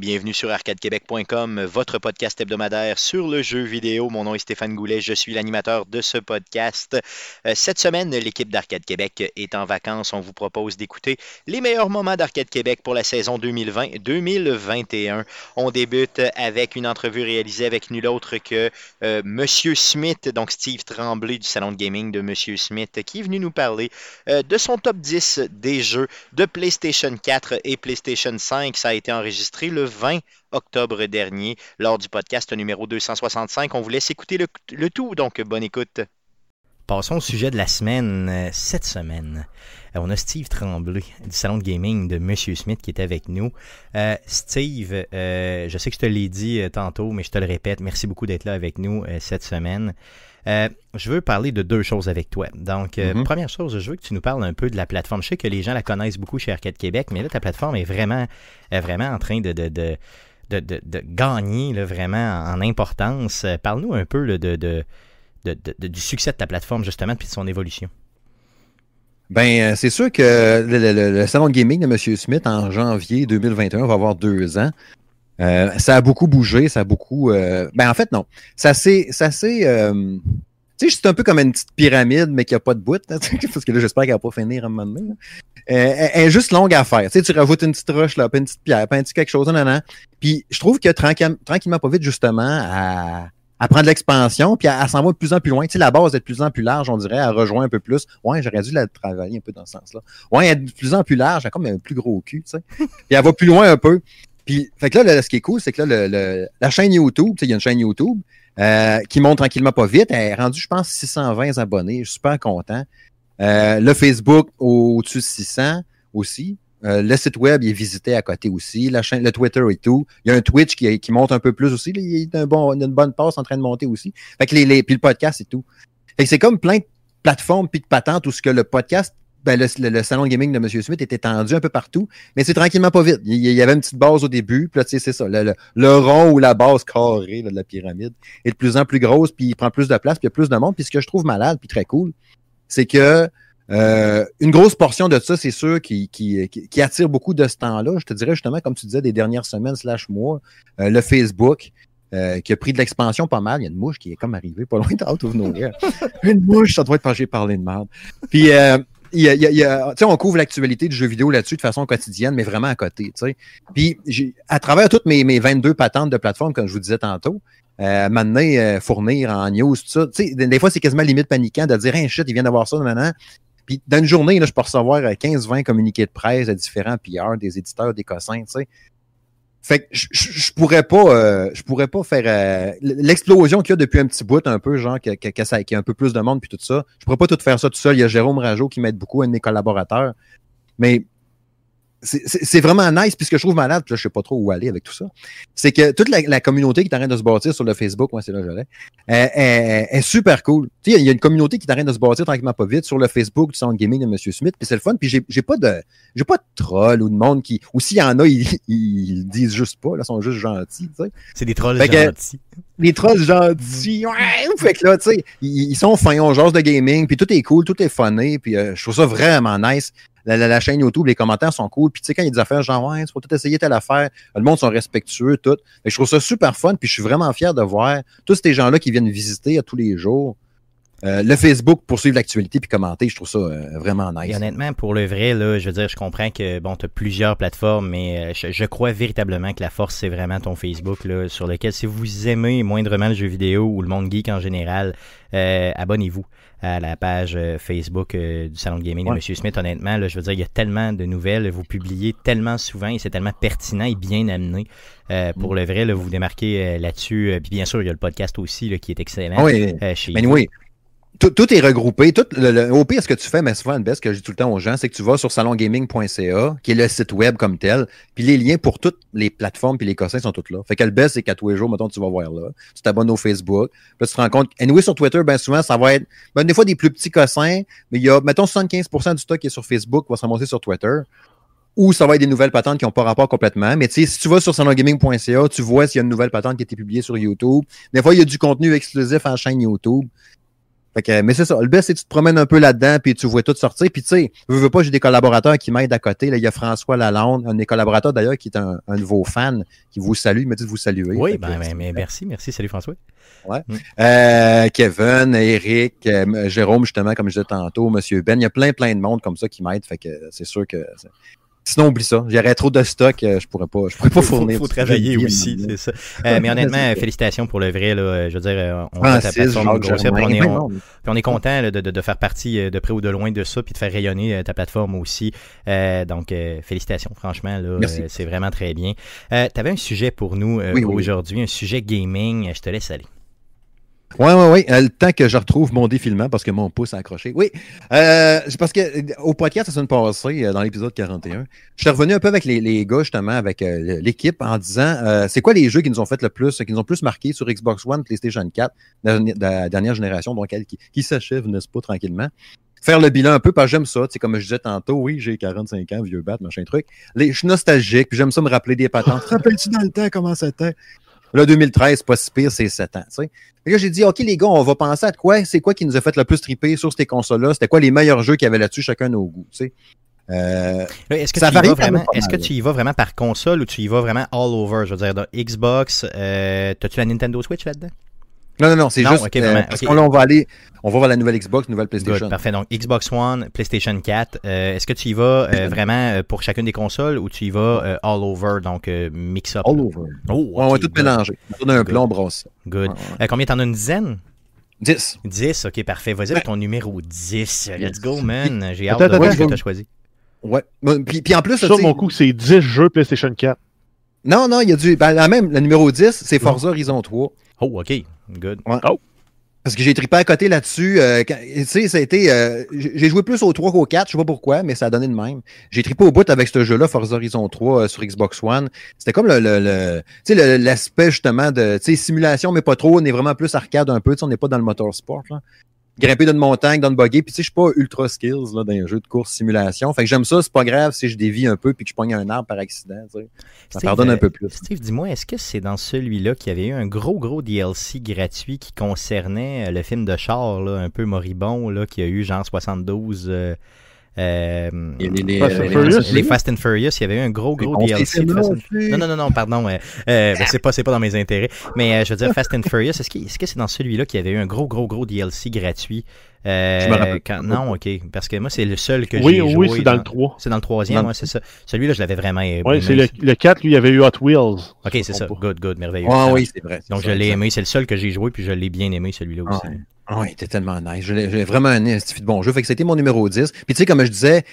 Bienvenue sur arcadequebec.com, votre podcast hebdomadaire sur le jeu vidéo. Mon nom est Stéphane Goulet, je suis l'animateur de ce podcast. Euh, cette semaine, l'équipe d'Arcade Québec est en vacances. On vous propose d'écouter les meilleurs moments d'Arcade Québec pour la saison 2020-2021. On débute avec une entrevue réalisée avec nul autre que euh, Monsieur Smith, donc Steve Tremblay du salon de gaming de Monsieur Smith, qui est venu nous parler euh, de son top 10 des jeux de PlayStation 4 et PlayStation 5. Ça a été enregistré le 20 octobre dernier lors du podcast numéro 265. On vous laisse écouter le, tout, donc bonne écoute. Passons au sujet de la semaine. Euh, cette semaine, euh, on a Steve Tremblay du salon de gaming de Monsieur Smith qui est avec nous. Euh, Steve, je sais que je te l'ai dit tantôt, mais je te le répète, merci beaucoup d'être là avec nous cette semaine. Je veux parler de deux choses avec toi. Donc, mhm. première chose, je veux que tu nous parles un peu de la plateforme. Je sais que les gens la connaissent beaucoup chez Arcade Québec, mais là, ta plateforme est vraiment, vraiment en train de, de, de, de gagner là, vraiment en importance. Parle-nous un peu de, du succès de ta plateforme, justement, puis de son évolution? Ben, c'est sûr que le, salon de gaming de M. Smith en janvier 2021 va avoir deux ans. ça a beaucoup bougé, ça a beaucoup. Ben en fait non, ça c'est, ça tu sais, c'est un peu comme une petite pyramide, mais qui n'a pas de bout. parce que là, j'espère qu'elle va pas finir à un moment donné. Euh, elle, est juste longue à faire. Tu tu rajoutes une petite roche, là, une petite pierre, puis un petit quelque chose, nan, nan. Puis je trouve que tranquillement, pas vite, justement, à, à prendre l'expansion, puis à, s'en va de plus en plus loin. Tu sais, la base est de plus en plus large, on dirait, à rejoindre un peu plus. Ouais, j'aurais dû la travailler un peu dans ce sens-là. Ouais, elle est de plus en plus large, elle a comme un plus gros cul, tu sais. Puis elle va plus loin un peu. Puis, fait que là, ce qui est cool, c'est que là, le, la chaîne YouTube, tu sais, il y a une chaîne YouTube, euh, qui monte tranquillement pas vite. Elle est rendue, je pense, 620 abonnés. Je suis super content. Euh, le Facebook au-dessus de 600 aussi. Euh, le site web il est visité à côté aussi. La chaîne, le Twitter et tout. Il y a un Twitch qui, monte un peu plus aussi. Il y a un bon, une bonne passe en train de monter aussi. Fait que les, les, puis le podcast et tout. Fait que c'est comme plein de plateformes puis de patentes où ce que le podcast ben, le, salon gaming de M. Smith était tendu un peu partout, mais c'est tranquillement pas vite. Il, y avait une petite base au début, puis là, tu sais, c'est ça. Le, rond ou la base carrée de la pyramide est de plus en plus grosse, puis il prend plus de place, puis il y a plus de monde. Puis ce que je trouve malade, puis très cool, c'est que euh, une grosse portion de ça, c'est sûr, qui, qui, qui, attire beaucoup de ce temps-là. Je te dirais justement, comme tu disais, des dernières semaines slash mois, euh, le Facebook. Euh, qui a pris de l'expansion pas mal. Il y a une mouche qui est comme arrivée pas loin de Out of Nowhere. une mouche, ça doit être parce que j'ai parlé de merde. Puis, il y a, il y a, on couvre l'actualité du jeu vidéo là-dessus de façon quotidienne, mais vraiment à côté. Puis à travers toutes mes, mes 22 patentes de plateforme, comme je vous disais tantôt, euh, maintenant, euh, fournir en news, tout ça. Des, des fois, c'est quasiment limite paniquant de dire un hey, shit, il vient d'avoir ça maintenant. Puis dans une journée, là, je peux recevoir 15-20 euh, communiqués de presse de différents PR, des éditeurs, des cossins, tu sais. Fait que je, pourrais pas, euh, je pourrais pas faire euh, l'explosion qu'il y a depuis un petit bout, un peu genre qu'il y a un peu plus de monde puis tout ça. Je pourrais pas tout faire ça tout seul. Il y a Jérôme Rajo qui m'aide beaucoup, un de mes collaborateurs. Mais c'est vraiment nice, puisque je trouve malade, puis là, je sais pas trop où aller avec tout ça. C'est que toute la, communauté qui est en train de se bâtir sur le Facebook, moi, c'est là que je est, est, super cool. Tu sais, il y a une communauté qui est en train de se bâtir tranquillement pas vite sur le Facebook du Sound Gaming de M. Smith, puis c'est le fun, puis j'ai pas de j'ai pas de trolls ou de monde qui, ou s'il y en a, ils, ils, disent juste pas, là, ils sont juste gentils, tu sais. C'est des trolls gentils. Les trolls gentils, ouais, fait que là, tu sais, ils, sont fins, on genre de gaming, puis tout est cool, tout est funné, puis euh, je trouve ça vraiment nice la, chaîne YouTube, les commentaires sont cool. Puis tu sais, quand il y a des affaires genre, ouais, il faut tout essayer telle affaire, le monde sont respectueux, tout. Mais je trouve ça super fun, puis je suis vraiment fier de voir tous ces gens-là qui viennent visiter à tous les jours. Euh, le Facebook pour suivre l'actualité puis commenter, je trouve ça euh, vraiment nice. Et honnêtement, pour le vrai, là, je veux dire, je comprends que bon, tu as plusieurs plateformes, mais euh, je, crois véritablement que la force, c'est vraiment ton Facebook, là, sur lequel, si vous aimez moindrement le jeu vidéo ou le monde geek en général, abonnez-vous à la page Facebook du Salon de Gaming de M. Smith. Honnêtement, là, je veux dire, il y a tellement de nouvelles, vous publiez tellement souvent et c'est tellement pertinent et bien amené. pour mm. le vrai, là, vous vous démarquez là-dessus. Puis bien sûr, il y a le podcast aussi là, qui est excellent. Oui, chez mais tout, est regroupé. Tout, le, au pire, ce que tu fais, mais souvent, ce que je dis tout le temps aux gens, c'est que tu vas sur salongaming.ca, qui est le site web comme tel, puis les liens pour toutes les plateformes puis les cossins sont tous là. Fait que le best, c'est qu'à tous les jours, mettons, tu vas voir là. Tu t'abonnes au Facebook. Puis tu te rends compte. Anyway, sur Twitter, ben souvent, ça va être ben, des fois des plus petits cossins, mais il y a, mettons, 75% du stock qui est sur Facebook va se remonter sur Twitter. Ou ça va être des nouvelles patentes qui n'ont pas rapport complètement. Mais tu sais, si tu vas sur salongaming.ca, tu vois s'il y a une nouvelle patente qui a été publiée sur YouTube. Des fois, il y a du contenu exclusif en chaîne YouTube. Fait que, mais c'est ça. Le best, c'est que tu te promènes un peu là-dedans, puis tu vois tout sortir. Puis tu sais, je veux pas, j'ai des collaborateurs qui m'aident à côté. Là, il y a François Lalonde, un des collaborateurs d'ailleurs, qui est un, un, nouveau fan, qui vous salue. Il m'a dit de vous saluer. Oui, ben, ben, mais merci, merci. Salut François. Ouais. Mm. Euh, Kevin, Eric, euh, Jérôme, justement, comme je disais tantôt, Monsieur Ben. Il y a plein, plein de monde comme ça qui m'aide. Fait que c'est sûr que Sinon, oublie ça. J'aurais trop de stock, euh, je pourrais pas, je pourrais pas fournir. Il faut, travailler aussi, c'est ça. Euh, mais honnêtement, félicitations pour le vrai. Là, je veux dire, on a ta plateforme puis on est, on, est content là, de, de, de, faire partie de près ou de loin de ça, puis de faire rayonner ta plateforme aussi. Euh, donc, félicitations, franchement. Là, c'est vraiment très bien. tu avais un sujet pour nous oui, aujourd'hui, oui. un sujet gaming. Je te laisse aller. Oui, oui, oui. le temps que je retrouve mon défilement parce que mon pouce a accroché. Oui. Euh, parce que au podcast, la semaine passée, dans l'épisode 41, je suis revenu un peu avec les, gars, justement, avec euh, l'équipe, en disant euh, c'est quoi les jeux qui nous ont fait le plus, qui nous ont plus marqué sur Xbox One, PlayStation 4, la, la dernière génération, donc elle qui, qui s'achève, n'est-ce pas, tranquillement. Faire le bilan un peu, parce que j'aime ça. Comme je disais tantôt, oui, j'ai 45 ans, vieux bat, machin truc. Les, je suis nostalgique, puis j'aime ça me rappeler des patentes. Rappelles-tu dans le temps comment c'était? Là, 2013, pas si pire, c'est 7 ans. Et là, j'ai dit, OK, les gars, on va penser à quoi? C'est quoi qui nous a fait le plus triper sur ces consoles-là? C'était quoi les meilleurs jeux qu'il y avait là-dessus, chacun nos goûts? Euh, est-ce que, tu y vas vraiment, est-ce que tu y vas vraiment par console ou tu y vas vraiment all over? Je veux dire, dans Xbox, euh, as-tu la Nintendo Switch là-dedans? Non, non, non, c'est juste okay, euh, parce okay. qu'on va aller, on va voir la nouvelle Xbox, nouvelle PlayStation. Good, parfait. Donc Xbox One, PlayStation 4. Euh, Est-ce que tu y vas euh, vraiment pour chacune des consoles ou tu y vas euh, all over, donc mix up? All over. Oh, okay, on va tout good. mélanger. On a un plan, on brosse. Good. Ouais. combien t'en as une dizaine? 10. 10, ok, parfait. Vas-y avec ton numéro 10. Let's go, man. J'ai hâte de voir ce que tu as choisi. Ouais. Puis, puis en plus, sur mon coup, c'est 10 jeux PlayStation 4. Non, non, il y a du. Ben, la même, le numéro 10, c'est Forza Horizon 3. Oh, OK. Good. Ouais. Oh. Parce que j'ai trippé à côté là-dessus. Euh, tu sais, ça a été. Euh, j'ai joué plus au 3 qu'au 4, je sais pas pourquoi, mais ça a donné de même. J'ai trippé au bout avec ce jeu-là, Forza Horizon 3 euh, sur Xbox One. C'était comme le, le, le tu sais, l'aspect justement de simulation, mais pas trop. On est vraiment plus arcade un peu. On n'est pas dans le motorsport. Là grimper d'une montagne, dans le buggy. Puis tu sais, je suis pas ultra skills là, dans un jeu de course simulation. Fait que j'aime ça, c'est pas grave si je dévie un peu puis que je pogne un arbre par accident. Tu sais. Ça Steve, pardonne un peu plus. Steve, dis-moi, est-ce que c'est dans celui-là qu'il y avait eu un gros, gros DLC gratuit qui concernait le film de char, là, un peu moribond, là, qui a eu genre 72. Euh, euh, les, les, Fast les, Furious, les, Fast and Furious, il y avait eu un gros, gros DLC. De Fast and... Non, non, non, non, pardon. Euh, euh, ben, c'est pas, pas dans mes intérêts. Mais euh, je veux dire, Fast and Furious, est-ce que c'est -ce c'est dans celui-là qu'il y avait eu un gros, gros, gros DLC gratuit? Euh, je me rappelle. Quand, non, ok. Parce que moi, c'est le seul que oui, j'ai oui, joué. Oui, c'est dans, dans, le 3. C'est dans le troisième, moi, c'est ça. Celui-là, je l'avais vraiment aimé. Oui, c'est le, le, 4, lui, il y avait eu Hot Wheels. Ok, c'est ça. Good, good, merveilleux. Ah oui, c'est vrai. Donc, je l'ai aimé. C'est le seul que j'ai joué, puis je l'ai bien aimé, celui-là aussi. Ah, ah oui, il était tellement nice. J'ai vraiment un de bon jeu. Fait que c'était mon numéro 10. Puis tu sais, comme je disais,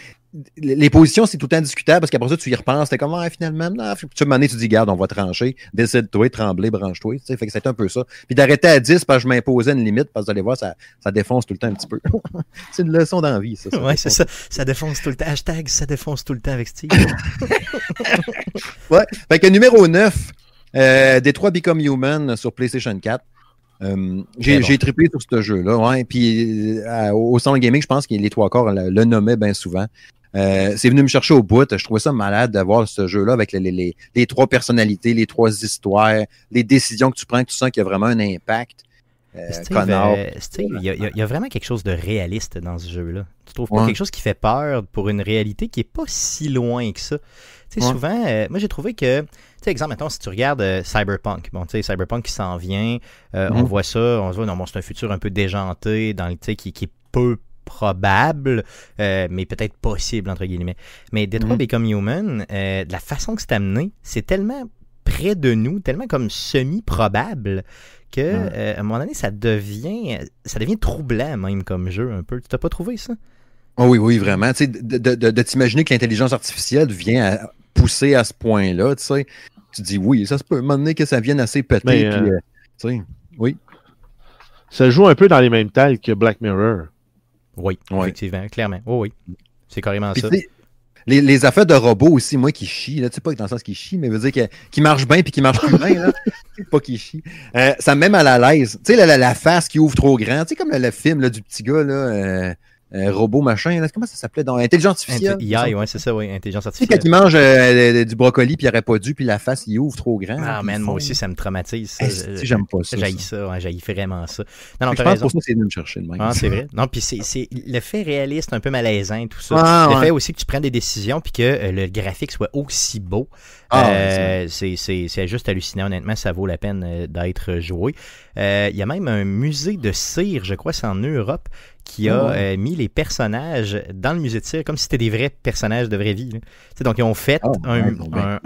les positions, c'est tout le temps discutable parce qu'après ça, tu y repenses. T'es comme, ah, finalement, non. Puis tu m'en tu dis, garde, on va trancher. Décide-toi, trembler, branche-toi. Tu sais, fait que c'était un peu ça. Puis d'arrêter à 10 parce que je m'imposais une limite parce que vous allez voir, ça, ça défonce tout le temps un petit peu. c'est une leçon d'envie, ça. ça ouais, c'est ça. Ça défonce tout le temps. Hashtag, ça défonce tout le temps avec Steve. ouais. Fait que numéro 9, euh, Détroit Become Human sur PlayStation 4. Euh, j'ai bon. trippé sur ce jeu-là. Ouais. Puis euh, au Salon Gaming, je pense que les trois corps le, le nommaient bien souvent. Euh, c'est venu me chercher au bout. Je trouvais ça malade d'avoir ce jeu-là avec les, les, les, trois personnalités, les trois histoires, les décisions que tu prends, que tu sens qu'il y a vraiment un impact. Euh, Steve, euh, Steve il, y a, il y, a vraiment quelque chose de réaliste dans ce jeu-là. Tu trouves pas ouais. quelque chose qui fait peur pour une réalité qui est pas si loin que ça? Tu sais, ouais. souvent, euh, moi j'ai trouvé que, tu sais, exemple, maintenant, si tu regardes euh, Cyberpunk, bon, tu sais, Cyberpunk qui s'en vient, euh, mm on voit ça, on se voit, non, bon, c'est un futur un peu déjanté, dans le, tu sais, qui, qui est peu probable, mais peut-être possible, entre guillemets. Mais Detroit mm. Become Human, de la façon que c'est amené, c'est tellement près de nous, tellement comme semi-probable que euh, à un moment donné, ça devient ça devient troublant même comme jeu un peu. Tu t'as pas trouvé ça? Oh oui, oui, vraiment. Tu sais, de, de, de t'imaginer que l'intelligence artificielle vient à pousser à ce point-là, tu sais. Tu dis oui, ça se peut. À un moment donné que ça vienne assez péter. Mais, puis, euh... tu sais, oui. Ça joue un peu dans les mêmes tailles que Black Mirror. Oui, ouais. effectivement, clairement. Oh, oui, c'est carrément puis ça. Les, les, affaires de robots aussi, moi, qui chient, là, tu sais pas dans le sens qui chient, mais veut dire qui qu marchent bien puis qui marchent plus bien, là. pas qui chient. Euh, ça me met mal à l'aise. Tu sais, la, la, la, face qui ouvre trop grand, tu sais, comme le, le film là, du petit gars, là. Euh, robot machin. comment ça s'appelait? Donc Intelligence artificielle. AI, ouais, c'est ça, oui, intelligence artificielle. Quand il mange euh, du brocoli puis il aurait pas dû, puis la face il ouvre trop grand. Ah, man, moi aussi, ça me traumatise. Ça. Si, j'aime pas ça. J'haïs ça, ouais, j'haïs vraiment ça. Non, non, je pense pour ça, c'est de me chercher. Le ah, c'est vrai. Non, puis c'est le fait réaliste, un peu malaisant, tout ça. Ah, le fait aussi que tu prennes des décisions puis que euh, le graphique soit aussi beau. Ah, c'est juste hallucinant, honnêtement, ça vaut la peine d'être joué. Il y a même un musée de cire, je crois, c'est en Europe, qui a euh, mis les personnages dans le musée de cire comme si c'était des vrais personnages de vraie vie. Donc, ils ont fait un,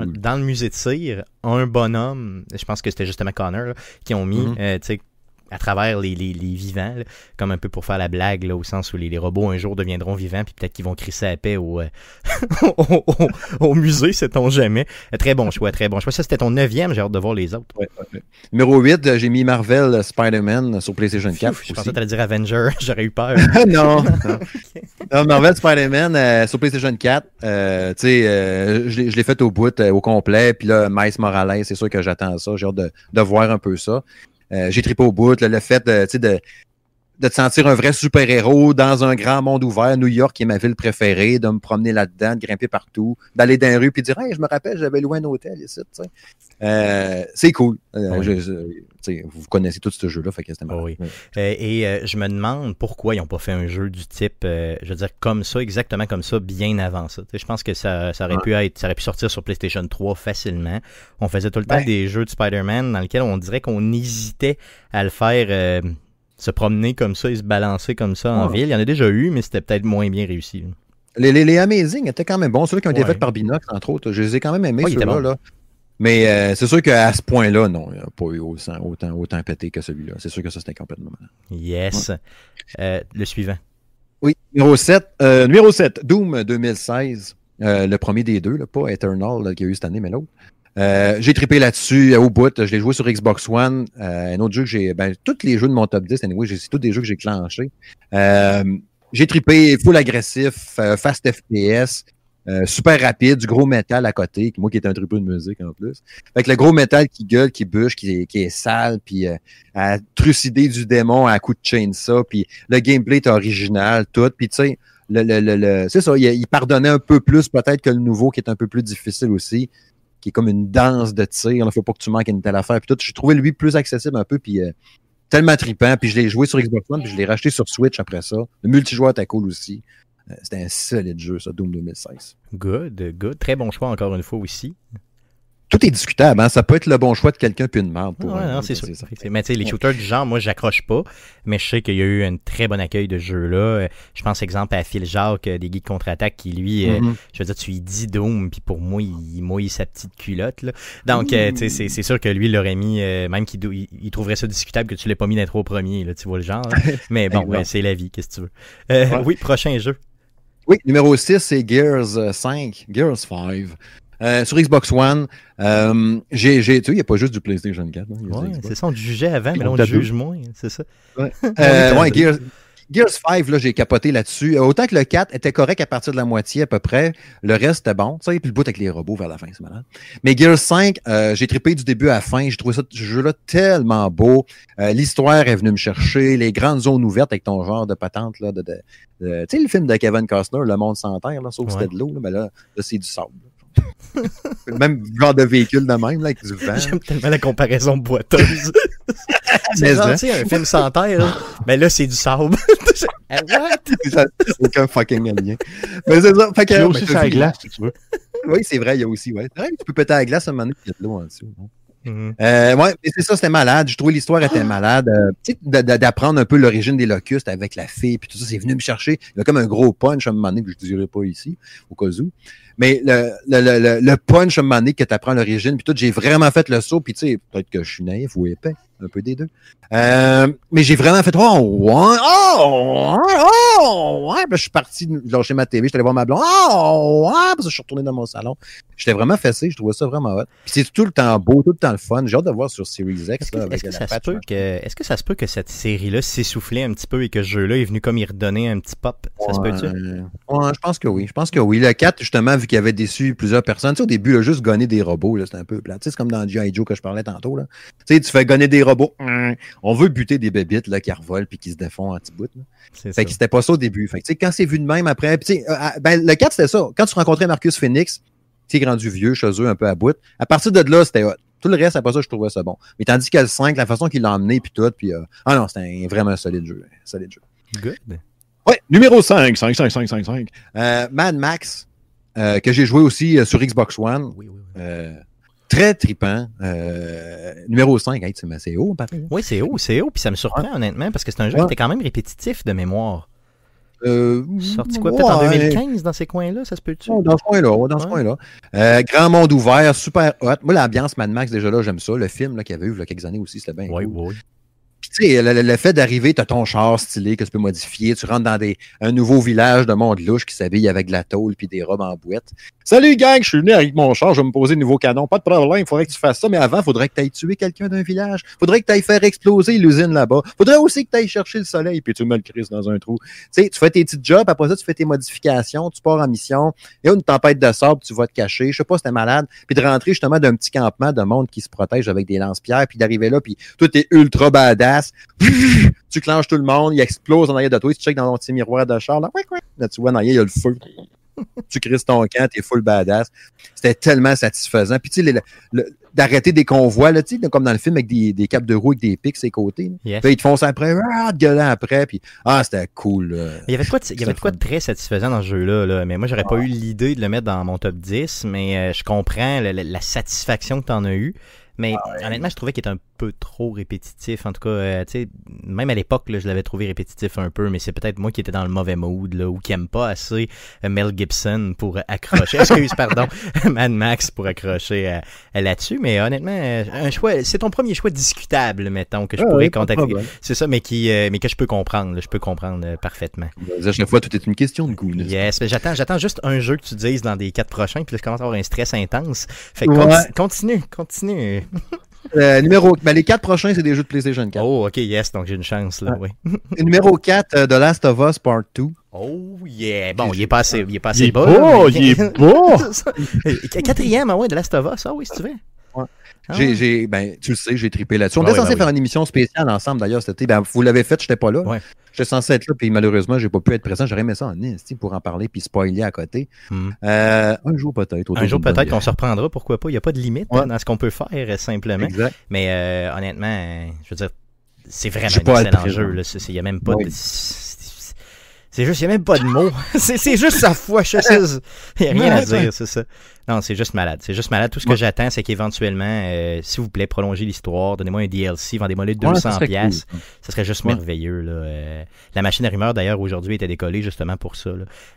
dans le musée de cire un bonhomme, je pense que c'était justement Connor, qui ont mis mm-hmm à travers les, les, vivants, comme un peu pour faire la blague, là, au sens où les, robots un jour deviendront vivants, puis peut-être qu'ils vont crisser à paix au, euh, au, au, musée, sait-on jamais. Très bon choix, très bon choix. Ça, c'était ton neuvième, j'ai hâte de voir les autres. Numéro 8, euh, j'ai mis Marvel euh, Spider-Man sur PlayStation 4. je pensais que tu allais dire Avenger, j'aurais eu peur. non. Marvel Spider-Man sur PlayStation 4, tu sais, je l'ai fait au bout, au complet, puis là, Miles Morales, c'est sûr que j'attends ça, j'ai hâte de, de voir un peu ça. Euh, j'ai trippé au bout. le fait de, de, de te sentir un vrai super-héros dans un grand monde ouvert, New York qui est ma ville préférée, de me promener là-dedans, de grimper partout, d'aller dans les rues puis de dire Hey, je me rappelle, j'avais loué un hôtel ici. Euh, c'est cool. Euh, vous connaissez tout ce jeu-là, fait que c'était oui. Et, je me demande pourquoi ils n'ont pas fait un jeu du type, je veux dire, comme ça, exactement comme ça, bien avant ça. je pense que ça, ça aurait pu être, ça aurait pu sortir sur PlayStation 3 facilement. On faisait tout le temps des jeux de Spider-Man dans lesquels on dirait qu'on hésitait à le faire se promener comme ça et se balancer comme ça en ville. Il y en a déjà eu, mais c'était peut-être moins bien réussi. Les, les, Amazing étaient quand même bons. Ceux qui ont été faits par Binox, entre autres. Je les ai quand même aimés, ceux-là. Là. Mais euh, c'est sûr qu'à ce point-là, non, il n'y a pas eu autant, autant, pété que celui-là. C'est sûr que ça, c'était complètement mal. Yes. Euh, le suivant. Oui, numéro 7. Euh, numéro 7, Doom 2016. le premier des deux, là, pas Eternal qu'il y a eu cette année, mais l'autre. J'ai trippé là-dessus au bout. Je l'ai joué sur Xbox One. Un autre jeu que j'ai. Ben, tous les jeux de mon top 10, anyway, c'est tous des jeux que j'ai clenchés. j'ai trippé full agressif, fast FPS, super rapide, du gros métal à côté, moi qui est un triple de musique en plus. Avec le gros métal qui gueule, qui bûche, qui, est sale, puis à trucider du démon à coup de chainsaw, puis le gameplay est original, tout. Puis tu sais, le, le, le, c'est ça, il, pardonnait un peu plus peut-être que le nouveau qui est un peu plus difficile aussi qui est comme une danse de tir. Il faut pas que tu manques une telle affaire. Puis tout, j'ai trouvé lui plus accessible un peu, puis euh, tellement trippant. Puis je l'ai joué sur Xbox One, puis je l'ai racheté sur Switch après ça. Le multijoueur était cool aussi. Euh, c'était un solide jeu, ça, Doom 2016. Good, good. Très bon choix encore une fois aussi tout est discutable. Hein? Ça peut être le bon choix de quelqu'un puis une merde. Pour ouais, non, c'est sûr. Mais tu sais, les shooters du genre, moi, j'accroche pas. Mais je sais qu'il y a eu un très bon accueil de jeu-là. Je pense, exemple, à Phil Jacques euh, des Geeks contre-attaque qui, lui, euh, mm-hmm. je veux dire, tu lui dis Doom, puis pour moi, il mouille sa petite culotte. Là. Donc, euh, tu sais, c'est sûr que lui, il l'aurait mis, même qu'il il, trouverait ça discutable que tu l'aies pas mis d'intro au premier. Là, tu vois le genre. Mais bon, c'est la vie, qu'est-ce que tu veux. Oui, prochain jeu. Oui, numéro 6, c'est Gears 5, Gears 5. Euh, sur Xbox One, euh, j'ai, tu sais, il n'y a pas juste du PlayStation 4. Hein, c'est ça, on jugeait avant, mais là, on juge moins, c'est ça. Ouais, euh, Gears, Gears 5, là, j'ai capoté là-dessus. Autant que le 4 était correct à partir de la moitié à peu près, le reste était bon. Tu sais, puis le bout avec les robots vers la fin, c'est malade. Mais Gears 5, j'ai trippé du début à la fin. J'ai trouvé ça, ce jeu-là tellement beau. l'histoire est venue me chercher. Les grandes zones ouvertes avec ton genre de patente, là, de, tu sais, le film de Kevin Costner, Le Monde sans terre, là, sauf que c'était de l'eau, mais là, là c'est du sable même genre de véhicule de même, là, avec du vent. J'aime tellement la comparaison boiteuse. c'est genre, tu sais, un film sans terre, mais là, c'est du sable. What? aucun fucking lien. Mais c'est ça. Fait que, il y a aussi ça à glace, si tu veux. Oui, c'est vrai, il y a aussi, ouais. Vrai, tu peux péter à la glace à un moment donné, il y a de l'eau en dessous. Euh, ouais, c'est ça, c'était malade. Je trouvais l'histoire était malade. Euh, d'apprendre un peu l'origine des locustes avec la fille, puis tout ça, c'est venu me chercher. Il y a comme un gros punch à un moment donné que je ne dirais pas ici, au cas où. Mais le, le, le, le punch à un moment donné que tu apprends l'origine, puis tout, j'ai vraiment fait le saut, puis tu sais, peut-être que je suis naïf ou épais, un peu des deux. Euh, mais j'ai vraiment fait Oh, ouais, oh, oh, ouais. Je suis parti lâcher ma TV, j'étais allé voir ma blonde. Oh, ouais. Je suis retourné dans mon salon. J'étais vraiment fessé, je trouvais ça vraiment hot. Puis c'est tout le temps beau, tout le temps le fun. J'ai hâte de voir sur Series X. Est-ce que, que, ça se peut que, est-ce que ça se peut que cette série-là s'essoufflait un petit peu et que ce jeu-là est venu comme y redonner un petit pop? Ça se peut-tu? Ouais, je pense que oui. Je pense que oui. Le 4, justement, vu qu'il avait déçu plusieurs personnes, tu sais, au début, il a juste gonné des robots, c'était un peu plat. Tu sais, c'est comme dans G.I. Joe que je parlais tantôt, là. Tu sais, tu fais gonner des robots. On veut buter des bébites là, qui revolent puis qui se défont en petit bout. Fait que c'était pas ça au début. Fait que, quand c'est vu de même après, pis, euh, ben, le 4, c'était ça. Quand tu rencontrais Marcus Phoenix, tu rendu vieux chez eux, un peu à bout. À partir de là, c'était Tout le reste, après ça, je trouvais ça bon. Mais tandis que le 5, la façon qu'il l'a emmené, puis tout, puis... Euh, ah non, c'était vraiment un solide jeu. Solide jeu. Good. Ouais, numéro 5, 5, 5, 5, 5, 5. Euh, Mad Max, euh, que j'ai joué aussi euh, sur Xbox One. Oui, oui, oui. Euh, très tripant. Numéro 5, hey, c'est haut, pareil. Oui, c'est haut, c'est haut. Puis ça me surprend, honnêtement, parce que c'est un jeu qui était quand même répétitif de mémoire. Euh, Sorti quoi, peut-être en 2015 dans ces coins-là, ça se peut-tu? dans ce coin-là, dans ce coin-là. Euh, grand monde ouvert, super hot. Moi, l'ambiance Mad Max, déjà là, j'aime ça. Le film qu'il y avait eu il y a quelques années aussi, c'était bien. Oui, oui tu sais, le, fait d'arriver, tu as ton char stylé que tu peux modifier, tu rentres dans des, un nouveau village de monde louche qui s'habille avec de la tôle puis des robes en boîte. Salut gang, je suis venu avec mon char, je vais me poser un nouveau canon. Pas de problème, il faudrait que tu fasses ça, mais avant, il faudrait que tu ailles tuer quelqu'un d'un village. Il faudrait que tu ailles faire exploser l'usine là-bas. Faudrait aussi que tu ailles chercher le soleil puis tu me le crises dans un trou. Tu sais, tu fais tes petits jobs, après ça, tu fais tes modifications, tu pars en mission, il y a une tempête de sable, tu vas te cacher, je sais pas, c'était malade, puis de rentrer justement d'un petit campement de monde qui se protège avec des lance-pierres, puis d'arriver là, puis tout est ultra badass. tu clenches tout le monde, il explose en arrière de toi, tu checkes dans ton petit miroir de char, là, là tu vois, en arrière, il y a le feu. tu crises ton camp, t'es full badass. C'était tellement satisfaisant. Puis tu sais, d'arrêter des convois, là, comme dans le film avec des, des capes de roue avec des pics ses côtés. Puis ils te foncent après, ah, gueulant après, puis ah, c'était cool. Il y avait quoi de, il y avait quoi de très satisfaisant dans ce jeu-là, là, mais moi, j'aurais pas eu l'idée de le mettre dans mon top 10, mais euh, je comprends la, la satisfaction que tu en as eu. Mais ah honnêtement, je trouvais qu'il était un peu trop répétitif. En tout cas, euh, tu sais, même à l'époque, je l'avais trouvé répétitif un peu, mais c'est peut-être moi qui étais dans le mauvais mood là, ou qui aime pas assez euh, Mel Gibson pour accrocher. Excuse, pardon, Mad Max pour accrocher euh, là-dessus. Mais honnêtement, un choix, c'est ton premier choix discutable, mettons, que je pourrais contacter. C'est ça, mais qui, mais que je peux comprendre. je peux comprendre parfaitement. À chaque fois, tout est une question de goût. Yes, j'attends, j'attends juste un jeu que tu dises dans des quatre prochains, puis là, je commence à avoir un stress intense. Fait que continue, continue. Euh, numéro, ben, les quatre prochains, c'est des jeux de PlayStation 4. Oh, ok, yes, donc j'ai une chance là, oui. numéro 4, euh, The Last of Us Part 2. Oh yeah! Bon, il est passé, il est passé bas. Oh, il est beau! Quatrième, ah ouais, The Last of Us, ah oui, si tu veux. Ah. J'ai, ben, tu le sais, j'ai tripé là-dessus. On était censé faire une émission spéciale ensemble d'ailleurs cet été. Ben, vous l'avez fait, je n'étais pas là. J'étais censé être là, puis malheureusement, j'ai pas pu être présent. J'aurais aimé ça en Nice pour en parler puis spoiler à côté. Hmm. Euh, un jour peut-être. Un jour peut-être qu'on se reprendra, pourquoi pas. Il n'y a pas de limite dans ce qu'on peut faire euh, simplement. Mais euh, honnêtement, je veux dire, c'est vraiment un excellent jeu. Il n'y a même pas de c'est juste, il n'y a même pas de mots. c'est juste sa foi, je sais. Il n'y a rien à dire, c'est ça. Non, c'est juste malade. C'est juste malade. Tout ce que j'attends, c'est qu'éventuellement, euh, s'il vous plaît, prolongez l'histoire, donnez-moi un DLC, vendez-moi le 200 pièces. Ça serait juste merveilleux. Là. Euh, la machine à rumeurs, d'ailleurs, aujourd'hui, était décollée justement pour ça.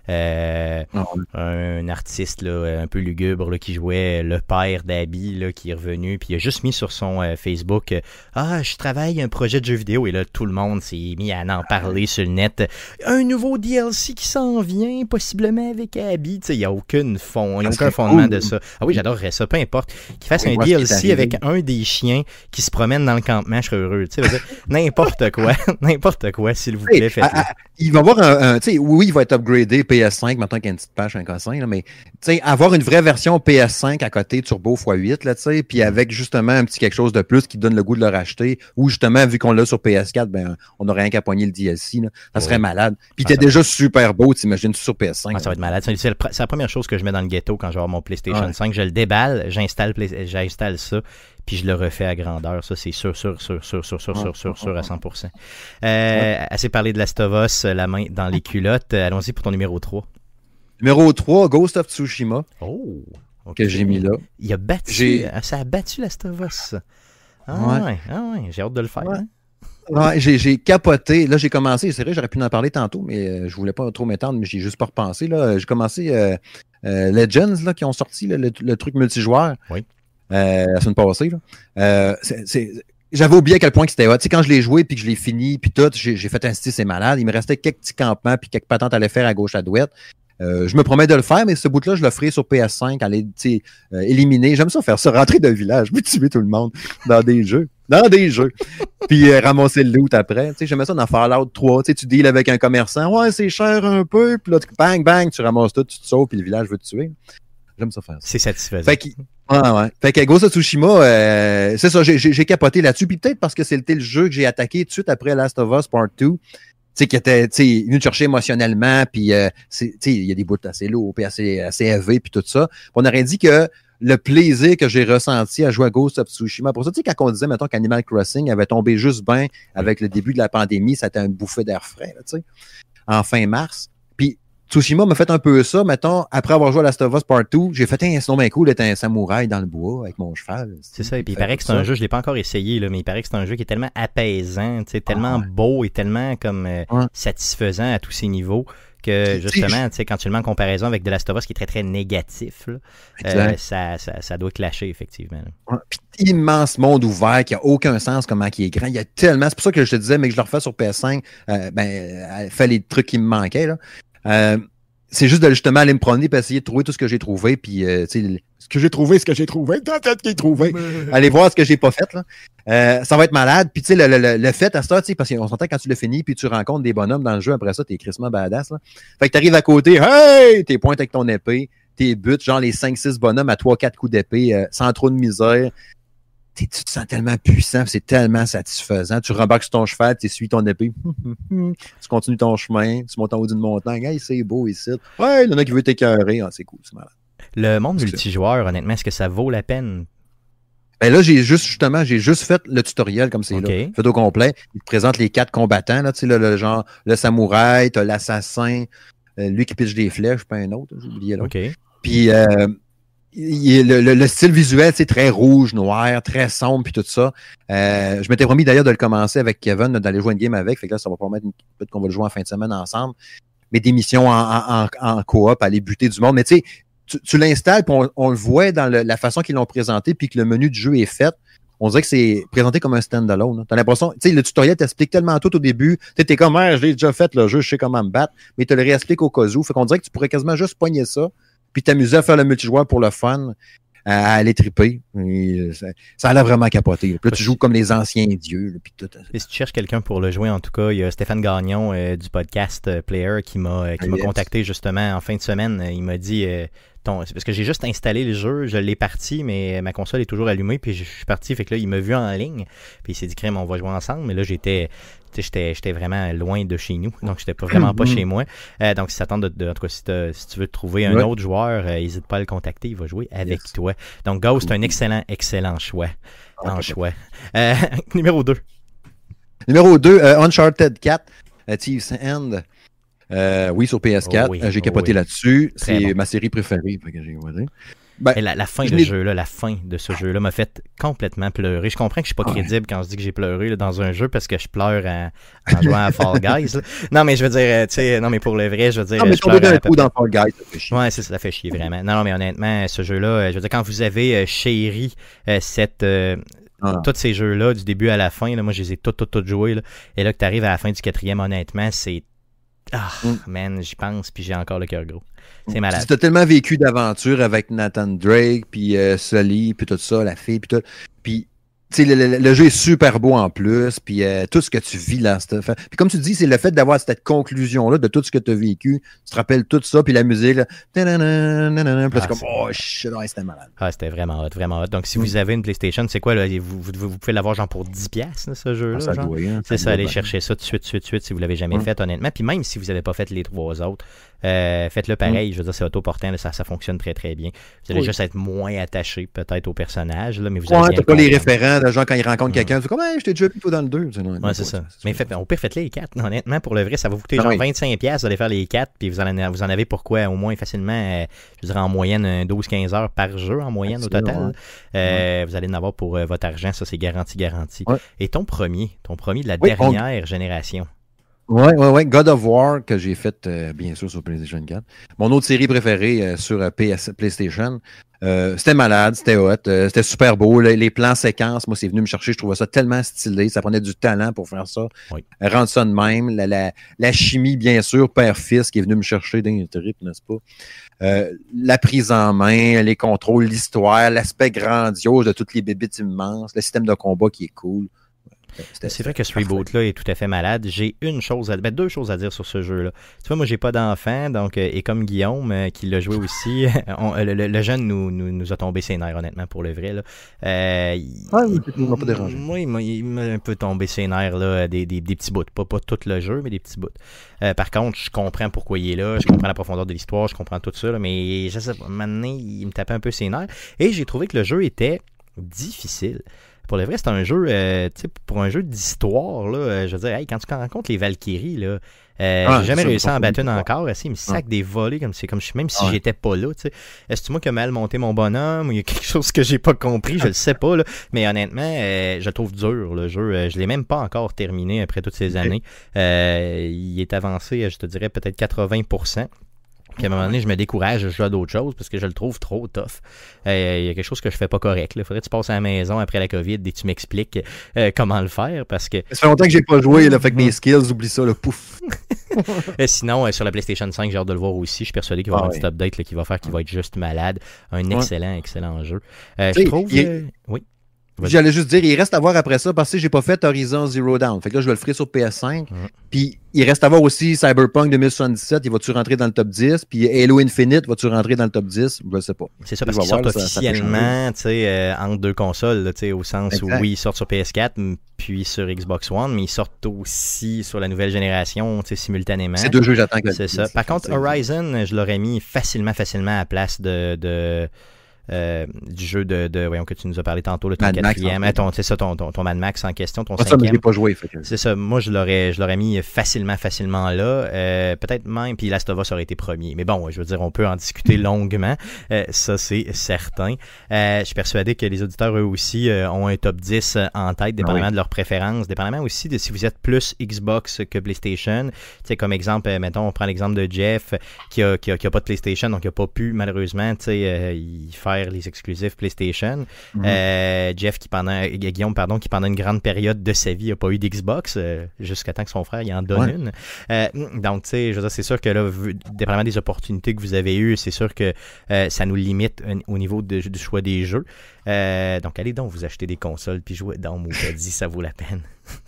Euh, ah un artiste là, un peu lugubre qui jouait le père d'Abby qui est revenu, puis il a juste mis sur son Facebook Ah, je travaille un projet de jeu vidéo, et là, tout le monde s'est mis à en parler sur le net. Un nouveau DLC qui s'en vient, possiblement avec Abby. Il n'y a aucune fond, il n'y a aucun fondement de ça. Ah oui, j'adorerais ça, peu importe. Qu'il fasse un DLC avec un des chiens qui se promène dans le campement, je serais heureux. Tu sais, n'importe quoi, n'importe quoi, s'il vous plaît, faites Il va avoir un, tu sais, oui, il va être upgradé PS5, maintenant qu'il y a une petite page, un là, mais tu sais, avoir une vraie version PS5 à côté Turbo x8, là, tu sais, puis avec justement un petit quelque chose de plus qui donne le goût de le racheter, ou justement, vu qu'on l'a sur PS4, ben, on n'aurait rien qu'à poigner le DLC, là. Ça serait malade. Puis t'es déjà super beau, t'imagines, sur PS5. Ah, ça va être malade. C'est la première chose que je mets dans le ghetto quand je vais avoir mon PlayStation 5. Je le déballe, j'installe, j'installe ça, puis je le refais à grandeur. Ça, c'est sûr, sûr, sûr, sûr, sûr, sûr, sûr, sûr, sûr, à 100%. Euh, assez parlé de la Stovos, la main dans les culottes. Allons-y pour ton numéro 3. Numéro 3, Ghost of Tsushima. Oh! Que j'ai mis là. Il a battu, ça a battu la Stovos. Ah ouais, ah ouais, j'ai hâte de le faire. Hein. Ouais, j'ai capoté. Là, j'ai commencé. C'est vrai, j'aurais pu en parler tantôt, mais euh, je voulais pas trop m'étendre, mais j'ai juste pas repensé. J'ai commencé euh, euh, Legends là, qui ont sorti le, truc multijoueur oui. La semaine passée. J'avais oublié à quel point c'était hot. Tu sais, quand je l'ai joué puis que je l'ai fini, puis tout, j'ai fait un style, c'est malade. Il me restait quelques petits campements puis quelques patentes à aller faire à gauche à droite. je me promets de le faire, mais ce bout-là, je le ferai sur PS5, aller euh, éliminer. J'aime ça faire ça, rentrer d'un village, tuer tout le monde dans des jeux dans des jeux. Puis euh, ramasser le loot après. J'aimais ça dans Fallout 3. Tu deals avec un commerçant. Ouais, c'est cher un peu. Puis là, bang, bang, tu ramasses tout, tu te sauves, puis le village veut te tuer. J'aime ça faire ça. C'est satisfaisant. Fait Ouais, ouais. Fait que Ghost of Tsushima, euh, c'est ça, j'ai capoté là-dessus. Puis peut-être parce que c'était le jeu que j'ai attaqué tout de suite après Last of Us Part 2 sais, qui était venu te chercher émotionnellement, puis euh, il y a des bouts assez lourds, puis assez, assez élevés, puis tout ça. On aurait dit que le plaisir que j'ai ressenti à jouer à Ghost of Tsushima, pour ça, tu sais, quand on disait, mettons, qu'Animal Crossing avait tombé juste bien avec le début de la pandémie, ça a été un bouffé d'air frais, tu sais, en fin mars. Tsushima m'a fait un peu ça, mettons, après avoir joué à Last of Us Part 2, j'ai fait un sinon bien cool d'être un samouraï dans le bois avec mon cheval. C'est ça, et puis il paraît que c'est un jeu, je l'ai pas encore essayé, là, mais il paraît que c'est un jeu qui est tellement apaisant, tellement beau et tellement comme euh, satisfaisant à tous ses niveaux que justement, tu sais, quand tu le mets en comparaison avec The Last of Us qui est très très négatif, euh, ça, ça, ça, doit clasher effectivement. Puis immense monde ouvert qui a aucun sens comment il est grand. Il y a tellement, c'est pour ça que je te disais, mais que je le refais sur PS5, euh, ben, elle fait les trucs qui me manquaient là. Euh, c'est juste de justement aller me promener et essayer de trouver tout ce que j'ai trouvé. Puis, euh, ce que j'ai trouvé, ce que j'ai trouvé, tant fait qu'il trouvé. Allez voir ce que j'ai pas fait. Là. Euh, ça va être malade. Puis, tu sais, le, le, le, fait à ça, parce qu'on s'entend quand tu le finis, puis tu rencontres des bonhommes dans le jeu après ça, t'es crissement badass. Là. Fait que t'arrives à côté, hey, t'es pointes avec ton épée, t'es but, genre les 5-6 bonhommes à 3-4 coups d'épée, sans trop de misère tu te sens tellement puissant, c'est tellement satisfaisant. Tu rembarques sur ton cheval, tu suis ton épée, tu continues ton chemin, tu montes en haut d'une montagne, hey, c'est beau ici. Ouais, il y en a qui veut t'écœurer, ah, c'est cool, c'est malade. Le monde multijoueur, honnêtement, est-ce que ça vaut la peine? Ben là, j'ai juste, justement, j'ai juste fait le tutoriel comme c'est là. Fait au complet. Il te présente les quatre combattants, là, tu sais, le, genre, le samouraï, t'as l'assassin, euh, lui qui pitche des flèches, pas un autre, j'ai oublié là. Puis, euh, le, style visuel, c'est très rouge, noir, très sombre, puis tout ça. Euh, je m'étais promis d'ailleurs de le commencer avec Kevin, d'aller jouer une game avec. Fait que là, ça va permettre peut-être qu'on va le jouer en fin de semaine ensemble. Mais des missions en, en, coop, aller buter du monde. Mais tu sais, tu, l'installes, puis on, le voit dans la façon qu'ils l'ont présenté, puis que le menu du jeu est fait. On dirait que c'est présenté comme un standalone. T'as l'impression, tu sais, le tutoriel t'explique tellement tout au début. Tu t'es comme, ah, je l'ai déjà fait le jeu, je sais comment me battre, mais tu le réexpliques au cas où. Fait qu'on dirait que tu pourrais quasiment juste poigner ça, puis t'amuser à faire le multijoueur pour le fun, à aller triper. Euh, ça, a l'air vraiment capoté. Puis là, tu joues comme les anciens dieux. puis tout. Et si tu cherches quelqu'un pour le jouer, en tout cas, il y a Stéphane Gagnon euh, du podcast euh, Player qui m'a qui m'a contacté justement en fin de semaine. Il m'a dit parce que j'ai juste installé le jeu, je l'ai parti, mais ma console est toujours allumée, puis je suis parti, fait que là, il m'a vu en ligne, puis il s'est dit, crème, on va jouer ensemble, mais là, j'étais, j'étais vraiment loin de chez nous, donc j'étais pas vraiment pas chez moi. Euh, donc, si tente de, en tout cas, si, tu veux trouver un autre joueur, n'hésite euh, pas à le contacter, il va jouer avec toi. Donc, Ghost, c'est un excellent, excellent choix. Ah, choix. Euh, numéro 2. Numéro 2, Uncharted 4, Thieves End. Oui, sur PS4. Euh, j'ai capoté là-dessus. C'est ma série préférée. Ben, la, fin de jeu, là, la fin de ce jeu-là m'a fait complètement pleurer. Je comprends que je suis pas crédible quand je dis que j'ai pleuré dans un jeu parce que je pleure en, jouant à Fall Guys. Non, mais je veux dire, euh, tu sais, non, mais pour le vrai, je veux dire. Non, mais je pleure un coup dans Fall Guys, ça fait chier. Ouais, ça, ça fait chier vraiment. Non, non, mais honnêtement, ce jeu-là, je veux dire, quand vous avez chéri cette. Ah. Tous ces jeux-là, du début à la fin, là, moi, je les ai tous, tous, tous joués. Là, et là, que tu arrives à la fin du quatrième, honnêtement, c'est ah, mm. man, j'y pense, puis j'ai encore le cœur gros. C'est malade. Tu as tellement vécu d'aventures avec Nathan Drake, puis euh, Sully, puis tout ça, la fille, puis tout. Puis le, le, jeu est super beau en plus, puis euh, tout ce que tu vis là. Puis comme tu dis, c'est le fait d'avoir cette conclusion-là de tout ce que tu as vécu. Tu te rappelles tout ça, puis la musique, là. Ah, comme, oh shit, c'était malade. Ah, c'était vraiment hot, vraiment hot. Donc, si vous avez une PlayStation, c'est quoi, là, vous, pouvez l'avoir genre pour 10$, ce jeu-là? C'est ça, allez chercher ça tout de suite, tout de suite, si vous l'avez jamais fait, honnêtement. Puis même si vous n'avez pas fait les trois autres, euh, faites-le pareil. Je veux dire, c'est autoportant, ça, ça fonctionne très, très bien. Vous allez juste être moins attaché peut-être au personnage, là, mais vous allez. pas les référents gens quand ils rencontrent quelqu'un. C'est comme, hey, je t'ai déjà vu dans le 2. Ouais, c'est ça. Mais fait, au pire, faites les 4. Honnêtement, pour le vrai, ça va vous coûter ah genre 25$. Vous allez faire les 4, puis vous en, vous en avez pourquoi au moins facilement, euh, je dirais en moyenne 12-15 heures par jeu, en moyenne au total. Euh, vous allez en avoir pour votre argent, ça c'est garanti, garanti. Et ton premier, ton premier de la dernière génération? Oui, oui, oui. God of War, que j'ai fait, euh, bien sûr, sur PlayStation 4. Mon autre série préférée euh, sur euh, PS, PlayStation. c'était malade, c'était hot, c'était super beau. Les, plans séquences, moi, c'est venu me chercher. Je trouvais ça tellement stylé. Ça prenait du talent pour faire ça. Rendre ça de même. La, la, chimie, bien sûr, père-fils, qui est venu me chercher d'un trip, n'est-ce pas? la prise en main, les contrôles, l'histoire, l'aspect grandiose de toutes les bébites immenses, le système de combat qui est cool. C'est vrai que ce reboot-là est tout à fait malade. J'ai une chose à ben, deux choses à dire sur ce jeu-là. Tu vois, moi, j'ai pas d'enfant, donc, euh, et comme Guillaume, euh, qui l'a joué aussi, le, jeune nous, nous, a tombé ses nerfs, honnêtement, pour le vrai. Là. Euh, ah, il, pas dérangé. Moi, il m'a un peu tombé ses nerfs, là, des, des, petits bouts. Pas, pas tout le jeu, mais des petits bouts. par contre, je comprends pourquoi il est là, je comprends la profondeur de l'histoire, je comprends tout ça, mais je sais pas, maintenant, il me tapait un peu ses nerfs. Et j'ai trouvé que le jeu était difficile pour le vrai, c'est un jeu, euh, pour un jeu d'histoire, là, euh, je veux dire, quand tu rencontres les Valkyries, là, euh, j'ai jamais réussi à en battre une encore. Assez, il me sac des volets comme, comme même si j'étais pas là. Est-ce que moi qui ai mal monté mon bonhomme ou il y a quelque chose que j'ai pas compris, je le sais pas. Là. Mais honnêtement, je le trouve dur le jeu. je l'ai même pas encore terminé après toutes ces années. il est avancé, je te dirais peut-être 80%. Puis à un moment donné, je me décourage, je joue à d'autres choses parce que je le trouve trop tough. Euh, il y a quelque chose que je fais pas correct. Il faudrait que tu passes à la maison après la COVID et tu m'expliques euh, comment le faire parce que. Ça fait longtemps que j'ai pas joué, là, fait que mes skills, oublie ça, le pouf. sinon, euh, sur la PlayStation 5, j'ai hâte de le voir aussi. Je suis persuadé qu'il va y avoir ah un petit update qui va faire qu'il va être juste malade. Un excellent, excellent jeu. je trouve. Oui. J'allais juste dire, il reste à voir après ça parce que j'ai pas fait Horizon Zero Dawn. Fait que là, je vais le ferai sur PS5. Puis il reste à voir aussi Cyberpunk 2077. Il va-tu rentrer dans le top 10? Puis Halo Infinite, va-tu rentrer dans le top 10? Je sais pas. C'est ça, parce qu'ils sortent officiellement euh, entre deux consoles, au sens où oui, ils sortent sur PS4 puis sur Xbox One, mais ils sortent aussi sur la nouvelle génération simultanément. C'est deux jeux, j'attends que C'est ça. Par contre, Horizon, je l'aurais mis facilement, facilement à la place de euh, du jeu de, de, voyons, que tu nous as parlé tantôt, le ton quatrième, c'est ça, ton, ton, ton, Mad Max en question, ton ah, cinquième. pas joué. C'est ça, moi je l'aurais, je l'aurais mis facilement, facilement là. Euh, peut-être même, puis Last of Us aurait été premier. Mais bon, je veux dire, on peut en discuter longuement. Euh, ça, c'est certain. je suis persuadé que les auditeurs, eux aussi, ont un top 10 en tête, dépendamment de leurs préférences, dépendamment aussi de si vous êtes plus Xbox que PlayStation. Tu sais, comme exemple, mettons, on prend l'exemple de Jeff qui a, qui a, qui a, pas de PlayStation, donc il n'a pas pu, malheureusement, tu sais, y faire les exclusifs PlayStation. Mhm. Euh, Jeff qui pendant Guillaume pardon qui pendant une grande période de sa vie n'a pas eu d'Xbox euh, jusqu'à temps que son frère y en donne une. Euh, donc tu sais, je c'est sûr que là, dépendamment des opportunités que vous avez eues, c'est sûr que ça nous limite au niveau du choix des jeux. donc allez donc vous acheter des consoles puis jouer dans mon dit ça vaut la peine.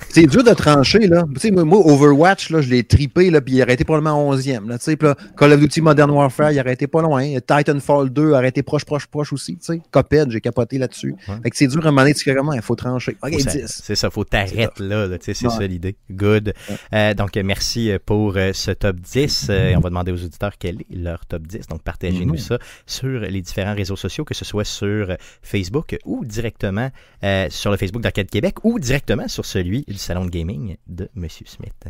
C'est dur de trancher, là. Tu sais, moi, Overwatch, là, je l'ai tripé, là, puis il aurait été probablement 11e. Là, tu sais, Call of Duty Modern Warfare, il aurait été pas loin. Titanfall 2 aurait été proche, proche, proche aussi. Tu sais, Coped, j'ai capoté là-dessus. Fait que c'est dur à donné, vraiment, il faut trancher. OK, 10. C'est ça, faut t'arrêter là, là, tu sais, c'est ça l'idée. Good. Euh, donc, merci pour euh, ce top 10. Euh, on va demander aux auditeurs quel est leur top 10. Donc, partagez-nous mm-hmm. ça sur les différents réseaux sociaux, que ce soit sur Facebook ou directement sur le Facebook d'Arcade Québec ou directement sur celui du salon de gaming de M. Smith.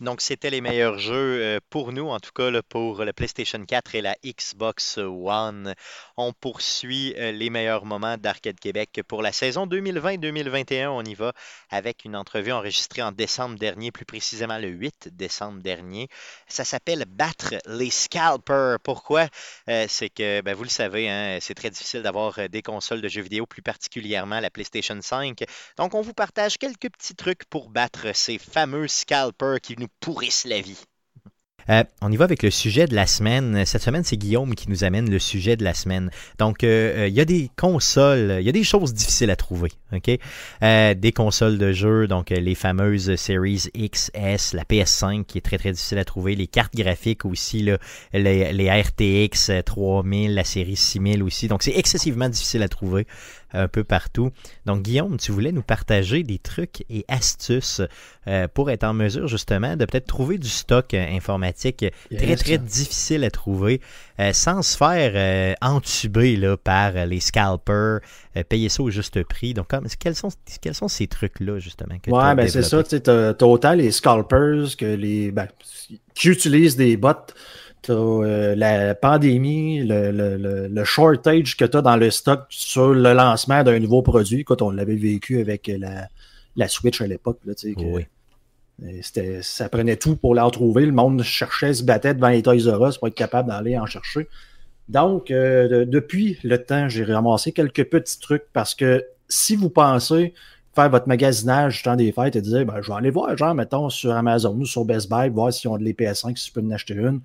Donc, c'était les meilleurs jeux euh, pour nous, en tout cas pour le PlayStation 4 et la Xbox One. On poursuit euh, les meilleurs moments d'Arcade Québec pour la saison 2020-2021. On y va avec une entrevue enregistrée en décembre dernier, plus précisément le 8 décembre dernier. Ça s'appelle Battre les Scalpers. Pourquoi? Euh, c'est que, ben, vous le savez, hein, c'est très difficile d'avoir des consoles de jeux vidéo, plus particulièrement la PlayStation 5. Donc, on vous partage quelques petits trucs pour battre ces fameux scalpers qui nous pourrissent la vie. Euh, on y va avec le sujet de la semaine. Cette semaine, c'est Guillaume qui nous amène le sujet de la semaine. Donc, euh, euh, il y a des consoles, il y a des choses difficiles à trouver. des consoles de jeu, donc les fameuses Series X, S, la PS5 qui est très très difficile à trouver, les cartes graphiques aussi, là, les, les RTX 3000, la série 6000 aussi. Donc, c'est excessivement difficile à trouver un peu partout. Donc, Guillaume, tu voulais nous partager des trucs et astuces euh, pour être en mesure justement de peut-être trouver du stock euh, informatique très, très difficile à trouver euh, sans se faire entuber là, par les scalpers, payer ça au juste prix. Donc, quels, sont, quels sont ces trucs-là justement que Ouais, ben c'est ça. Tu as, autant les scalpers que les. Ben, qui utilisent des bots euh, la pandémie, le, shortage que tu as dans le stock sur le lancement d'un nouveau produit. Quand on l'avait vécu avec la, Switch à l'époque. Oui. Euh, ça prenait tout pour la retrouver. Le monde cherchait, se battait devant les Toys R Us pour être capable d'aller en chercher. Donc, euh, depuis le temps, j'ai ramassé quelques petits trucs parce que si vous pensez faire votre magasinage du temps des fêtes et dire ben, je vais aller voir, genre, mettons, sur Amazon ou sur Best Buy, voir s'ils ont de les PS5, si je peux en acheter une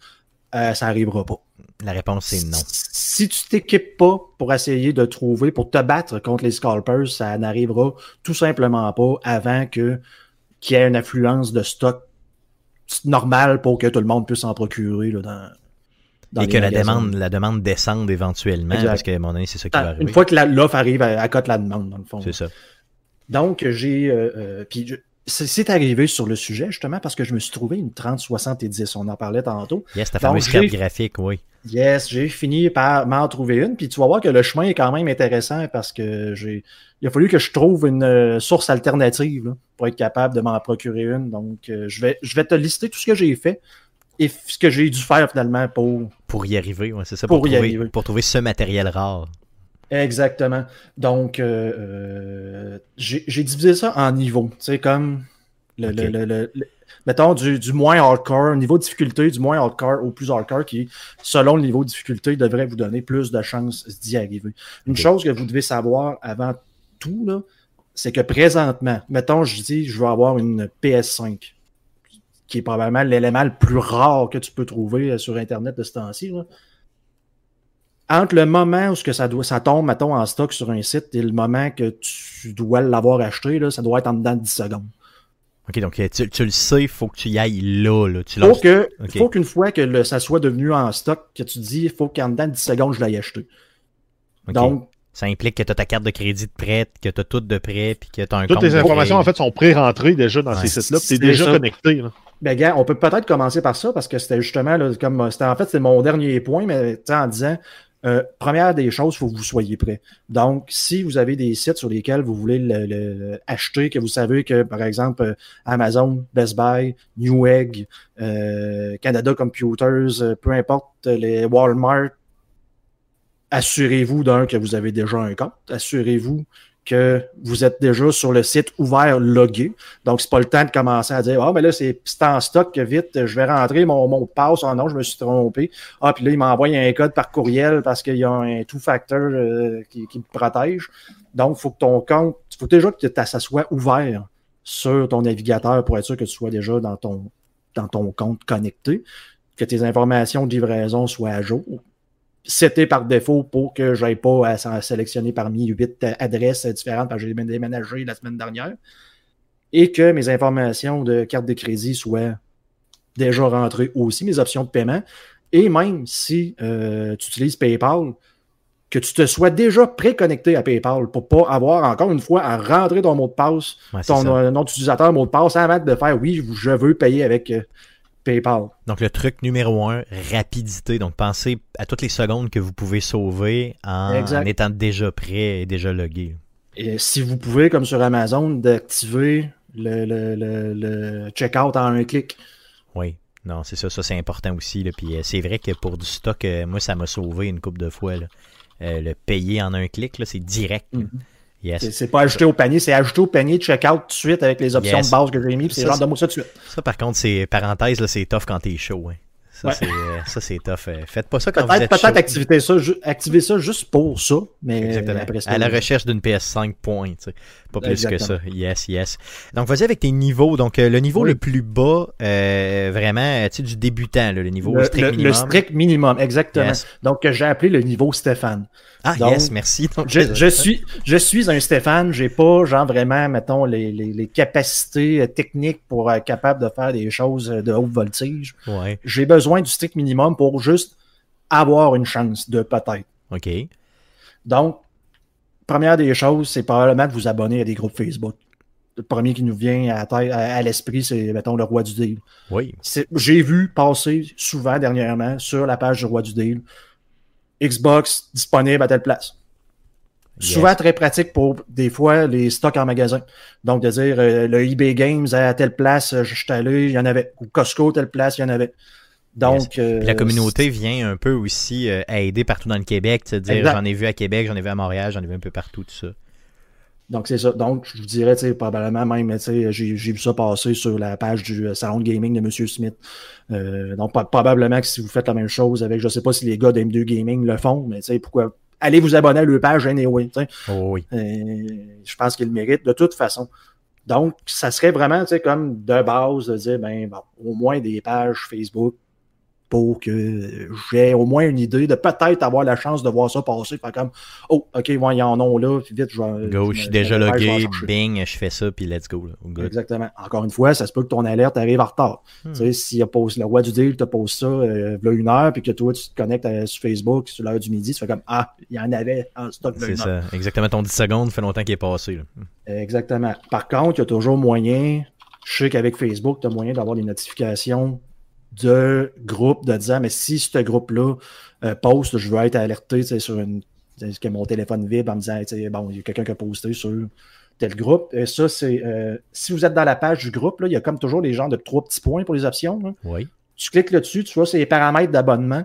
euh, ça n'arrivera pas. La réponse est non. Si tu t'équipes pas pour essayer de trouver, pour te battre contre les scalpers, ça n'arrivera tout simplement pas avant que qu'il y ait une affluence de stock normale pour que tout le monde puisse en procurer là, dans, et que la demande, la demande descende éventuellement, parce que à mon avis, c'est ça qui va arriver. Une fois que l'offre arrive, à, cote la demande, dans le fond. C'est ça. Donc, j'ai. Euh, euh, puis, c'est arrivé sur le sujet, justement, parce que je me suis trouvé une 3070. On en parlait tantôt. Yes, ta fameuse carte graphique, oui. Yes, j'ai fini par m'en trouver une. Puis tu vas voir que le chemin est quand même intéressant parce que j'ai. Il a fallu que je trouve une euh, source alternative pour être capable de m'en procurer une. Donc, je, vais, je vais te lister tout ce que j'ai fait et ce que j'ai dû faire finalement pour. Pour y arriver, ouais, c'est ça. Pour, y arriver. Pour trouver ce matériel rare. Exactement. Donc, euh, euh, j'ai divisé ça en niveaux. Tu sais, comme le, le, le, mettons du, du, moins hardcore, niveau de difficulté, du moins hardcore au plus hardcore, qui, selon le niveau de difficulté, devrait vous donner plus de chances d'y arriver. Une chose que vous devez savoir avant tout, c'est que présentement, mettons, je dis, je veux avoir une PS5 qui est probablement l'élément le plus rare que tu peux trouver euh, sur Internet de ce temps-ci. Entre le moment où ce que ça, doit, ça tombe, mettons, en stock sur un site et le moment que tu dois l'avoir acheté, là, ça doit être en dedans de 10 secondes. OK, donc tu, le sais, il faut que tu y ailles là. là. Il faut que, faut qu'une fois que ça soit devenu en stock, que tu dis, il faut qu'en dedans de 10 secondes, je l'aille acheter. Donc, ça implique que tu as ta carte de crédit de prête, que tu as tout de prêt, puis que tu as un Toutes les informations, en fait, sont pré-rentrées déjà dans ces sites-là, tu es déjà connecté. Là. Ben, gars, on peut peut-être commencer par ça parce que c'était justement là, comme c'était en fait c'est mon dernier point, mais en disant euh, première des choses, il faut que vous soyez prêt. Donc, si vous avez des sites sur lesquels vous voulez le, acheter, que vous savez que, par exemple, euh, Amazon, Best Buy, Newegg, euh, Canada Computers, peu importe, les Walmart, assurez-vous d'un que vous avez déjà un compte. Assurez-vous que vous êtes déjà sur le site ouvert logué. Donc, c'est pas le temps de commencer à dire Ah, mais là, c'est en stock, vite, je vais rentrer mon mot de passe. Ah non, je me suis trompé. Ah, puis là, il m'envoie un code par courriel parce qu'il y a un two-factor euh, qui, me protège. Donc, il faut que ton compte, il faut déjà que ça soit ouvert sur ton navigateur pour être sûr que tu sois déjà dans ton, dans ton compte connecté, que tes informations de livraison soient à jour c'était par défaut pour que je n'aille pas à, sélectionner parmi huit adresses différentes parce que j'ai déménagé la semaine dernière et que mes informations de carte de crédit soient déjà rentrées aussi, mes options de paiement. Et même si euh, tu utilises PayPal, que tu te sois déjà préconnecté à PayPal pour pas avoir encore une fois à rentrer ton mot de passe, ton euh, nom d'utilisateur, mot de passe, avant de faire oui, je veux payer avec euh, PayPal. Donc le truc numéro un, rapidité. Donc pensez à toutes les secondes que vous pouvez sauver en, étant déjà prêt et déjà logué. Et si vous pouvez, comme sur Amazon, d'activer le, le, le, checkout en un clic. Oui. Non, c'est ça, ça c'est important aussi. Puis euh, c'est vrai que pour du stock, euh, moi ça m'a sauvé une coupe de fois. Euh, le payer en un clic, c'est direct. C'est pas ajouter au panier, c'est ajouter au panier, check-out tout de suite avec les options de base que j'ai mis, c'est genre de moi ça tout de suite. Ça, par contre, c'est parenthèse, c'est tough quand t'es chaud. Hein. Ça, c'est tough. Euh, faites pas ça quand vous êtes Peut-être activer ça, activer ça juste pour ça, mais après À la recherche d'une PS5 point, pas plus que ça. Yes, yes. Donc, vas-y avec tes niveaux. Donc, euh, le niveau le plus bas, euh, vraiment, tu sais, du débutant, le niveau strict minimum. Le strict minimum, exactement. Donc, j'ai appelé le niveau Stéphane. Ah, yes, merci. je, suis, je suis un Stéphane. J'ai pas, genre, vraiment, mettons, les, les, capacités techniques pour être capable de faire des choses de haute voltige. Ouais. J'ai besoin du strict minimum pour juste avoir une chance de peut-être. OK. Donc, première des choses, c'est probablement de vous abonner à des groupes Facebook. Le premier qui nous vient à, à, l'esprit, c'est, mettons, le roi du deal. Oui. J'ai vu passer souvent dernièrement sur la page du roi du deal Xbox disponible à telle place. Souvent très pratique pour des fois les stocks en magasin. Donc de dire euh, le eBay Games à telle place, je suis allé, il y en avait. Ou Costco, telle place, il y en avait. Donc, euh, la communauté vient un peu aussi à aider partout dans le Québec, à dire j'en ai vu à Québec, j'en ai vu à Montréal, j'en ai vu un peu partout, tout ça. Donc, c'est ça. Donc, je vous dirais, tu sais, probablement même, tu sais, j'ai vu ça passer sur la page du euh, salon de gaming de M. Smith. Euh, donc, probablement que si vous faites la même chose avec, je sais pas si les gars d'M2 Gaming le font, mais tu sais, pourquoi allez vous abonner à leur page anyway. Oh, oui. Euh, je pense qu'ils le méritent de toute façon. Donc, ça serait vraiment, tu sais, comme de base de dire, ben, bon, au moins des pages Facebook pour que j'ai au moins une idée de peut-être avoir la chance de voir ça passer. Faire comme, oh, ok, il y en a là, puis vite, je vais. Go, je suis déjà logué, bing, je fais ça, puis let's go. Exactement. Encore une fois, ça se peut que ton alerte arrive en retard. Hmm. Tu sais, si le roi du deal te pose ça, euh, une heure, puis que toi, tu te connectes sur Facebook sur l'heure du midi, tu fais comme, ah, il y en avait en stock C'est ça. Exactement. Ton 10 secondes fait longtemps qu'il est passé. Exactement. Par contre, il y a toujours moyen, je sais qu'avec Facebook, tu as moyen d'avoir des notifications de groupes de disant mais si ce groupe-là euh, poste, je veux être alerté sur une que mon téléphone vibre en me disant bon, il y a quelqu'un qui a posté sur tel groupe. Et ça, c'est euh, si vous êtes dans la page du groupe, là, il y a comme toujours les gens de trois petits points pour les options. Oui. Tu cliques là-dessus, tu vois, c'est les paramètres d'abonnement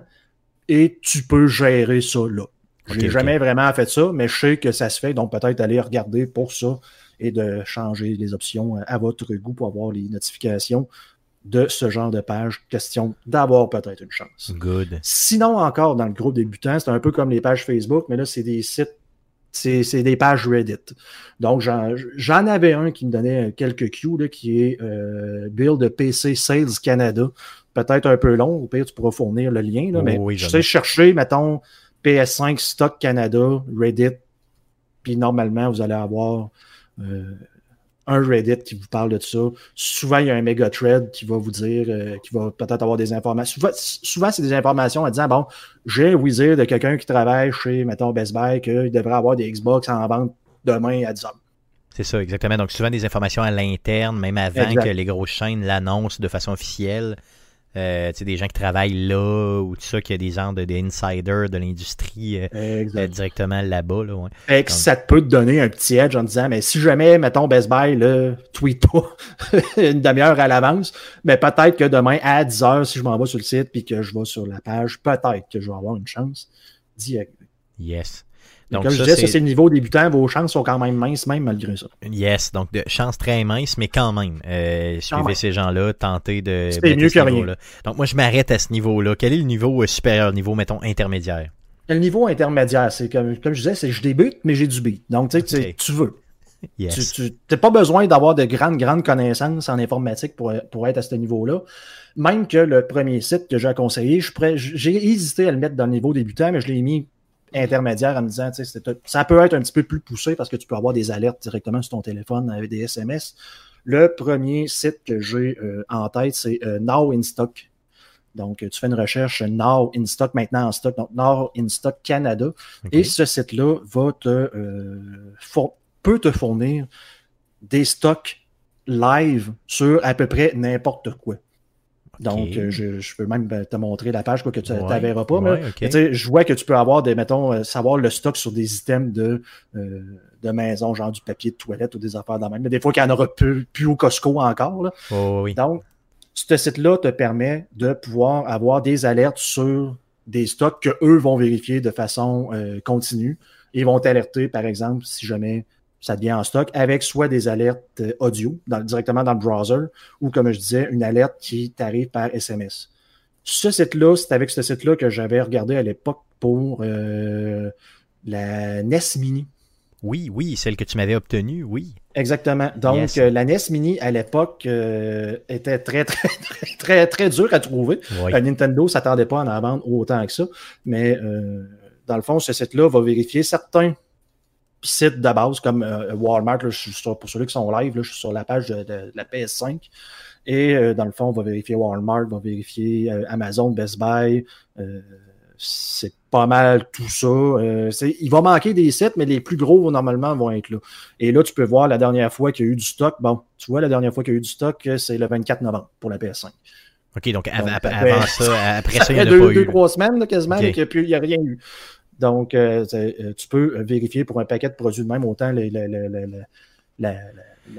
et tu peux gérer ça là. Je n'ai jamais vraiment fait ça, mais je sais que ça se fait, donc peut-être aller regarder pour ça et de changer les options à votre goût pour avoir les notifications de ce genre de page. Question d'avoir peut-être une chance. Good. Sinon, encore dans le groupe débutant, c'est un peu comme les pages Facebook, mais là, c'est des sites, c'est des pages Reddit. Donc, j'en avais un qui me donnait quelques cues, qui est euh, Build PC Sales Canada. Peut-être un peu long, au pire, tu pourras fournir le lien, là, mais je sais chercher, mettons, PS5 Stock Canada, Reddit, puis normalement, vous allez avoir euh, un Reddit qui vous parle de ça. Souvent, il y a un méga thread qui va vous dire, euh, qui va peut-être avoir des informations. Souvent, c'est des informations en disant, bon, j'ai un wizard de quelqu'un qui travaille chez, mettons, Best Buy, qu'il devrait avoir des Xbox en vente demain à 10 h C'est ça, exactement. Donc, souvent des informations à l'interne, même avant que les grosses chaînes l'annoncent de façon officielle. Euh, des gens qui travaillent là ou tout ça, qui a des gens de, des insiders de l'industrie euh, euh, directement là-bas. Là, ouais. ça te peut te donner un petit edge en disant mais si jamais, mettons, Best Buy, là, tweet pas une demi-heure à l'avance, mais peut-être que demain à 10 heures, si je m'en vais sur le site puis que je vais sur la page, peut-être que je vais avoir une chance d'y arriver. Yes. Donc, comme je disais, c'est le niveau débutant, vos chances sont quand même minces, même malgré ça. Yes, donc de chances très minces, mais quand même, euh, suivez ces gens-là, tentez de. C'est mieux que rien. Donc, moi, je m'arrête à ce niveau-là. Quel est le niveau euh, supérieur, niveau, mettons, intermédiaire? Le niveau intermédiaire, c'est comme, comme je disais, c'est je débute, mais j'ai du beat. Donc, tu sais, tu veux. Yes. Tu n'as pas besoin d'avoir de grandes, grandes connaissances en informatique pour, pour être à ce niveau-là. Même que le premier site que j'ai conseillé, j'ai hésité à le mettre dans le niveau débutant, mais je l'ai mis intermédiaire en me disant, ça peut être un petit peu plus poussé parce que tu peux avoir des alertes directement sur ton téléphone avec des SMS. Le premier site que j'ai euh, en tête, c'est euh, Now in Stock. Donc, tu fais une recherche Now in Stock, maintenant en stock, donc Now in Stock Canada. Et ce site-là va te, euh, peut te fournir des stocks live sur à peu près n'importe quoi. Donc, euh, je, peux même ben, te montrer la page, quoi, que tu ne verras pas. mais, je vois que tu peux avoir des, mettons, euh, savoir le stock sur des items de, euh, de maison, genre du papier de toilette ou des affaires dans même. Mais des fois qu'il n'y en aura plus, plus, au Costco encore. Là. Oh, Donc, ce site-là te permet de pouvoir avoir des alertes sur des stocks que eux vont vérifier de façon continue. Ils vont t'alerter, par exemple, si jamais ça devient en stock, avec soit des alertes euh, audio directement dans le browser, ou comme je disais, une alerte qui t'arrive par SMS. Ce site-là, c'est avec ce site-là que j'avais regardé à l'époque pour euh, la NES Mini. Oui, oui, celle que tu m'avais obtenue, oui. Exactement. Donc, euh, la NES Mini, à l'époque, était très, très, très, très, très dure à trouver. Nintendo ne s'attendait pas à en vendre autant que ça. Mais dans le fond, ce site-là va vérifier certains sites de base comme euh, Walmart, je suis sur, pour ceux qui sont live, je suis sur la page de, la PS5. Et euh, dans le fond, on va vérifier Walmart, on va vérifier euh, Amazon, Best Buy. c'est pas mal tout ça. il va manquer des sites, mais les plus gros normalement vont être là. Et là, tu peux voir la dernière fois qu'il y a eu du stock. Bon, tu vois, la dernière fois qu'il y a eu du stock, c'est le 24 novembre pour la PS5. OK, donc, avant, ça, après ça, il y a deux, deux, trois semaines quasiment, mais qu'il n'y a, a, rien eu. Donc, euh, euh, tu peux vérifier pour un paquet de produits de même, autant la,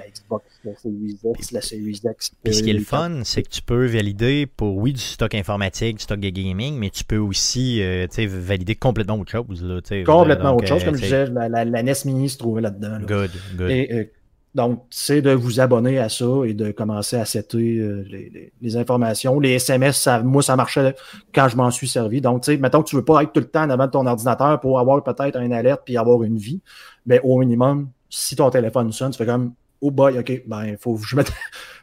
Xbox, la Series X, la Series X. Puis ce qui est le fun, c'est que tu peux valider pour, oui, du stock informatique, du stock de gaming, mais tu peux aussi euh, valider complètement autre chose. Là, complètement autre chose. Comme je disais, la, NES Mini se trouvait là-dedans. Good, good. Donc, c'est de vous abonner à ça et de commencer à setter euh, les, informations. Les SMS, ça, moi, ça marchait quand je m'en suis servi. Donc, tu sais, mettons que tu veux pas être tout le temps devant ton ordinateur pour avoir peut-être une alerte puis avoir une vie. Mais au minimum, si ton téléphone sonne, tu fais comme, oh boy, OK, ben, faut que je mette,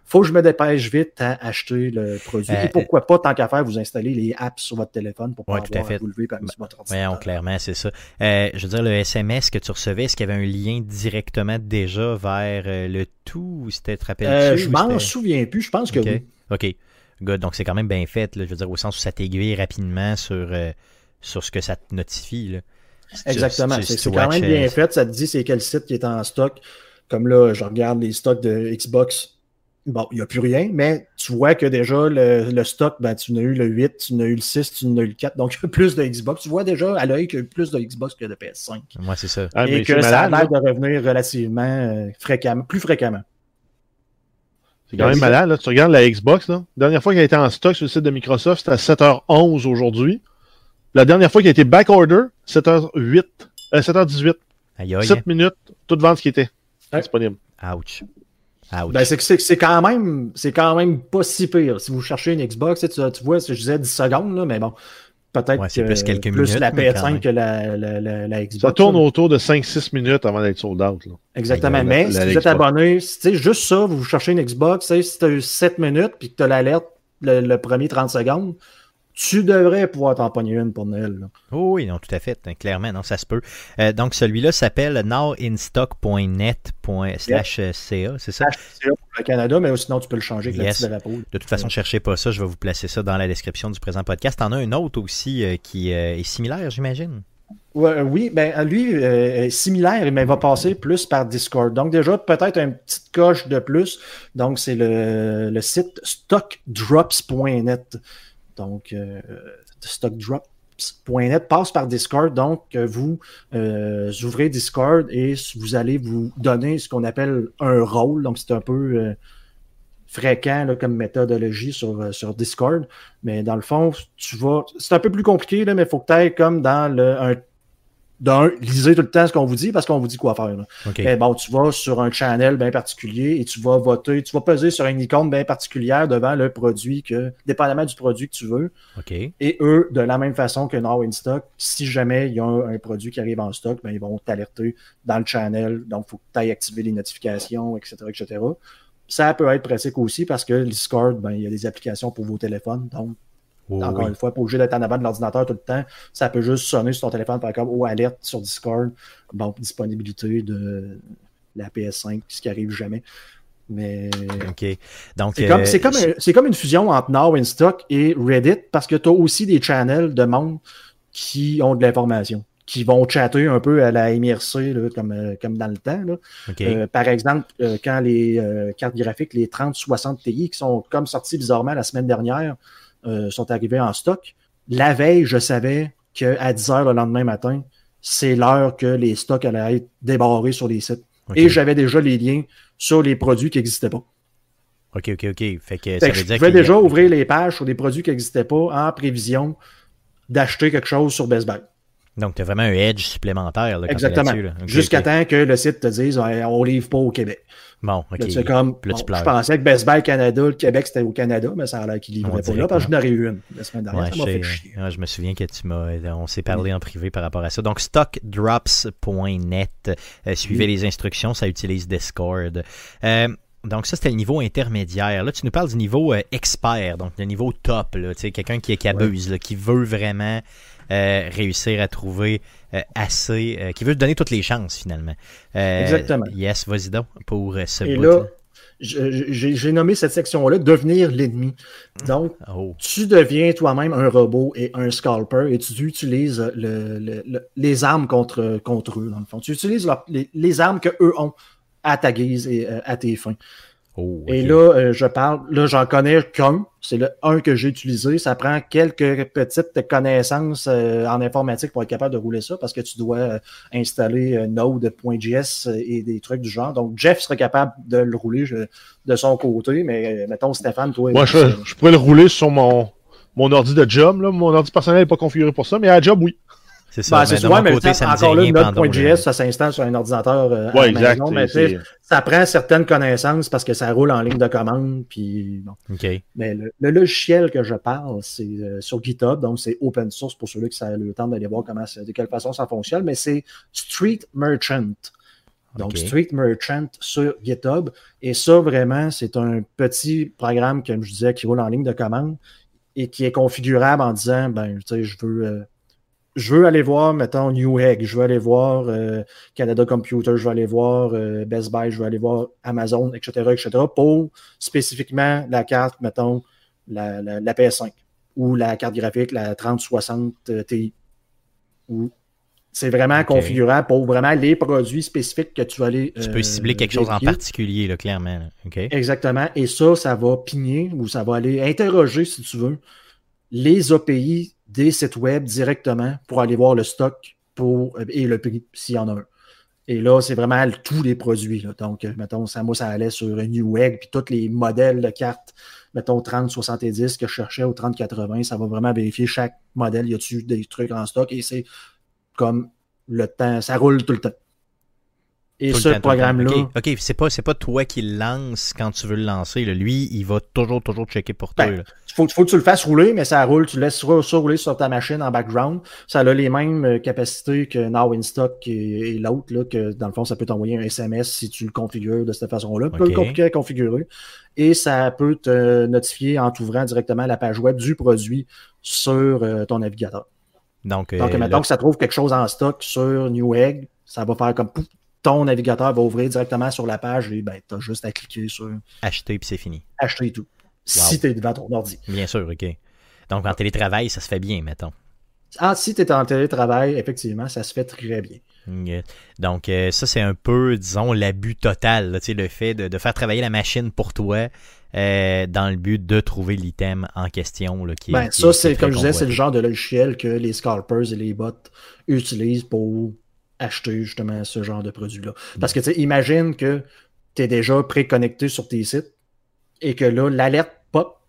faut que je me dépêche vite à acheter le produit. et pourquoi pas, tant qu'à faire, vous installer les apps sur votre téléphone pour pouvoir vous lever par votre ordinateur. Oui, clairement, c'est ça. je veux dire, le SMS que tu recevais, est-ce qu'il y avait un lien directement déjà vers le tout ou c'était, te rappelles-tu? je m'en souviens plus, je pense que oui. OK. Good. Donc, c'est quand même bien fait, je veux dire, au sens où ça t'aiguille rapidement sur, sur ce que ça te notifie. Là. Exactement. C'est quand même bien fait. Ça te dit c'est quel site qui est en stock. Comme là, je regarde les stocks de Xbox. Bon, il n'y a plus rien, mais tu vois que déjà le, stock, ben, tu n'as eu le 8, tu n'as eu le 6, tu n'as eu le 4. Donc, plus de Xbox. Tu vois déjà à l'œil qu'il y a plus de Xbox que de PS5. Moi, c'est ça. Ah, Et que ça a l'air de revenir relativement euh, fréquemment, plus fréquemment. C'est quand même malade. Là. Tu regardes la Xbox. Là. La dernière fois qu'elle a été en stock sur le site de Microsoft, c'était à 7h11 aujourd'hui. La dernière fois qu'il a été backorder, 7h08, 7h18. Aïe, aïe. 7 minutes, toute vente qui était disponible. Ouch. Ben, c'est quand même c'est quand même pas si pire. Si vous cherchez une Xbox, tu, tu vois, je disais 10 secondes, là, mais bon, peut-être ouais, plus, quelques plus minutes, la PS5 que la, la, la, Xbox. Ça tourne autour de 5-6 minutes avant d'être sold out. Là. Exactement. mais si vous êtes abonné, c'est juste ça, vous cherchez une Xbox, si tu as eu 7 minutes puis que tu as l'alerte le, le, premier 30 secondes, tu devrais pouvoir t'en pogner une pour Noël. Oh oui, non, tout à fait. Clairement, non, ça se peut. Euh, donc, celui-là s'appelle nowinstock.net slash CA, c'est ça? CA pour le Canada, mais sinon, tu peux le changer avec yes. la de De toute façon, ne cherchez pas ça. Je vais vous placer ça dans la description du présent podcast. T'en as un autre aussi euh, qui euh, est similaire, j'imagine? oui, ben lui est similaire, mais il va passer plus par Discord. Donc déjà, peut-être une petite coche de plus. Donc c'est le, le site stockdrops.net. Donc, euh, stockdrops.net passe par Discord. Donc, euh, vous euh, ouvrez Discord et vous allez vous donner ce qu'on appelle un rôle. Donc, c'est un peu fréquent comme méthodologie sur, Discord. Mais dans le fond, tu vas. C'est un peu plus compliqué, mais il faut que tu ailles comme dans le, un d'un, lisez tout le temps ce qu'on vous dit parce qu'on vous dit quoi faire. Eh, bon, tu vas sur un channel bien particulier et tu vas voter, tu vas peser sur une icône bien particulière devant le produit que, dépendamment du produit que tu veux. Et eux, de la même façon que Now in Stock, si jamais il y a un, produit qui arrive en stock, ben, ils vont t'alerter dans le channel. Donc, il faut que tu ailles activer les notifications, etc., etc. Ça peut être pratique aussi parce que le Discord, ben, il y a des applications pour vos téléphones. Donc, encore une fois, pas obligé d'être en avant de l'ordinateur tout le temps. Ça peut juste sonner sur ton téléphone, par exemple, ou alerte sur Discord. Bon, disponibilité de la PS5, ce qui arrive jamais. Mais. OK. Donc. C'est comme, euh, comme, une fusion entre Now in Stock et Reddit parce que tu as aussi des channels de monde qui ont de l'information qui vont chatter un peu à la MRC comme, euh, comme dans le temps. Euh, par exemple, quand les cartes graphiques, les 3060 Ti, qui sont comme sorties bizarrement la semaine dernière, euh, sont arrivés en stock. La veille, je savais qu'à 10 heures le lendemain matin, c'est l'heure que les stocks allaient être débarrés sur les sites. Et j'avais déjà les liens sur les produits qui n'existaient pas. OK, OK, OK. Fait que, ça je pouvais déjà ouvrir les pages sur des produits qui n'existaient pas en prévision d'acheter quelque chose sur Best Buy. Donc, tu as vraiment un edge supplémentaire. Là, Exactement. Jusqu'à temps que le site te dise on livre pas au Québec. Bon, ok. C'est comme, je pensais que Best Buy Canada, le Québec, c'était au Canada, mais ça a l'air qu'il livrait pas là, parce que je n'en ai eu une la semaine dernière. ça m'a fait chier. je me souviens que tu m'as. On s'est parlé en privé par rapport à ça. Donc, stockdrops.net. Euh, suivez les instructions, ça utilise Discord. Euh, donc ça, c'était le niveau intermédiaire. Là, tu nous parles du niveau euh, expert, donc le niveau top, quelqu'un qui, qui abuse, qui veut vraiment euh, réussir à trouver euh, assez, euh, qui veut donner toutes les chances finalement. Exactement. Yes, vas-y donc pour ce Et là, j'ai nommé cette section-là devenir l'ennemi. Donc, oh. tu deviens toi-même un robot et un scalper et tu utilises les armes contre, contre eux, dans le fond. Tu utilises les, les, armes qu'eux ont à ta guise et à tes fins. Oh, Et là, euh, je parle, là, j'en connais qu'un. C'est le un que j'ai utilisé. Ça prend quelques petites connaissances euh, en informatique pour être capable de rouler ça parce que tu dois euh, installer Node.js et des trucs du genre. Donc, Jeff serait capable de le rouler de son côté, mais mettons, Stéphane, toi. Moi, je, je, pourrais le rouler sur mon, mon ordi de job. Là. Mon ordi personnel n'est pas configuré pour ça, mais à job, oui. C'est ça. Ben, c'est souvent, mais côté, ça encore là, Node.js, ça s'installe sur un ordinateur euh, ouais, exact, maison, mais ça prend certaines connaissances parce que ça roule en ligne de commande. Puis, bon. Mais le, logiciel que je parle, c'est euh, sur GitHub, donc c'est open source pour ceux qui ont le temps d'aller voir comment de quelle façon ça fonctionne, mais c'est Street Merchant. Donc, Street Merchant sur GitHub. Et ça, vraiment, c'est un petit programme, comme je disais, qui roule en ligne de commande et qui est configurable en disant, ben, tu sais, je veux, euh, je veux aller voir, mettons, Newegg, je veux aller voir euh, Canada Computer, je veux aller voir euh, Best Buy, je veux aller voir Amazon, etc., etc., pour spécifiquement la carte, mettons, la, la PS5 ou la carte graphique, la 3060 Ti. Ou c'est vraiment configurable pour vraiment les produits spécifiques que tu vas aller. Tu peux cibler quelque chose en particulier, là, clairement. Exactement. Et ça, ça va pigner ou ça va aller interroger, si tu veux, les API des sites web directement pour aller voir le stock pour, et le prix, s'il y en a un. Et là, c'est vraiment tous les produits. Donc, mettons, ça, moi, ça allait sur Newegg, puis tous les modèles de cartes, mettons 30-70 que je cherchais au 30-80, ça va vraiment vérifier chaque modèle, y a-tu des trucs en stock, et c'est comme le temps, ça roule tout le temps. Et ce programme-là. OK, c'est pas, pas toi qui le lance quand tu veux le lancer. Lui, il va toujours, toujours checker pour toi. Il ben, faut, faut, que tu le fasses rouler, mais ça roule. Tu le laisses ça rouler sur ta machine en background. Ça a les mêmes euh, capacités que Now in Stock et, l'autre, que dans le fond, ça peut t'envoyer un SMS si tu le configures de cette façon-là. Okay. Peu compliqué à configurer. Et ça peut te notifier en t'ouvrant directement la page web du produit sur euh, ton navigateur. Donc, Donc euh, maintenant que ça trouve quelque chose en stock sur Newegg, ça va faire comme ton navigateur va ouvrir directement sur la page et ben, tu as juste à cliquer sur Acheter puis c'est fini. Acheter tout. Si tu es devant ton ordi. Bien sûr, OK. Donc en télétravail, ça se fait bien, mettons. Ah, si tu es en télétravail, effectivement, ça se fait très bien. Donc, euh, ça, c'est un peu, disons, l'abus total, le fait de, faire travailler la machine pour toi euh, dans le but de trouver l'item en question. Là, qui, ben, ça, c'est comme je disais, c'est le genre de logiciel que les scalpers et les bots utilisent pour acheter justement ce genre de produit-là. Parce que tu imagine que tu es déjà préconnecté sur tes sites et que là, l'alerte pop,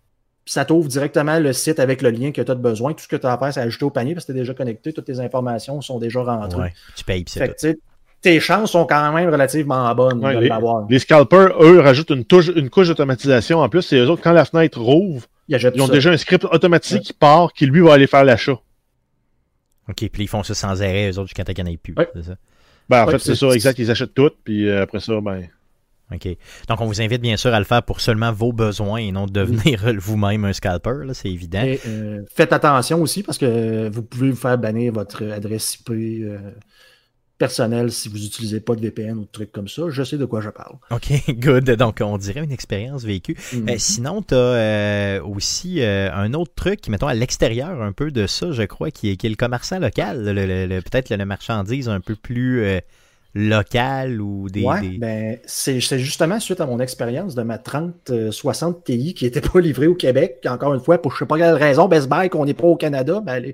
ça t'ouvre directement le site avec le lien que tu as besoin. Tout ce que tu as à faire, c'est ajouter au panier parce que tu es déjà connecté, toutes tes informations sont déjà rentrées. tu payes, tes chances sont quand même relativement bonnes de l'avoir. Les scalpers, eux, rajoutent une, une couche d'automatisation. En plus, c'est eux autres, quand la fenêtre rouvre, ils, ont déjà un script automatique qui part, qui lui va aller faire l'achat. OK, puis ils font ça sans arrêt, eux autres, jusqu'à temps qu'il n'y en ait plus. C'est ça? Ben, en fait, c'est ça, exact. Ils achètent tout, puis euh, après ça, ben. OK. Donc, on vous invite bien sûr à le faire pour seulement vos besoins et non de devenir vous-même un scalper, c'est évident. Euh, faites attention aussi parce que vous pouvez vous faire bannir votre adresse IP. Euh, personnel si vous n'utilisez pas de VPN ou de trucs comme ça. Je sais de quoi je parle. OK, good. Donc, on dirait une expérience vécue. Euh, sinon, tu as euh, aussi euh, un autre truc, mettons, à l'extérieur un peu de ça, je crois, qui est, qui est le commerçant local, le, peut-être le marchandise un peu plus local ou des... Ouais, Ben, c'est justement suite à mon expérience de ma 3060 Ti qui n'était pas livrée au Québec. Encore une fois, pour je ne sais pas quelle raison, Best Buy, qu'on n'est pas au Canada, ben,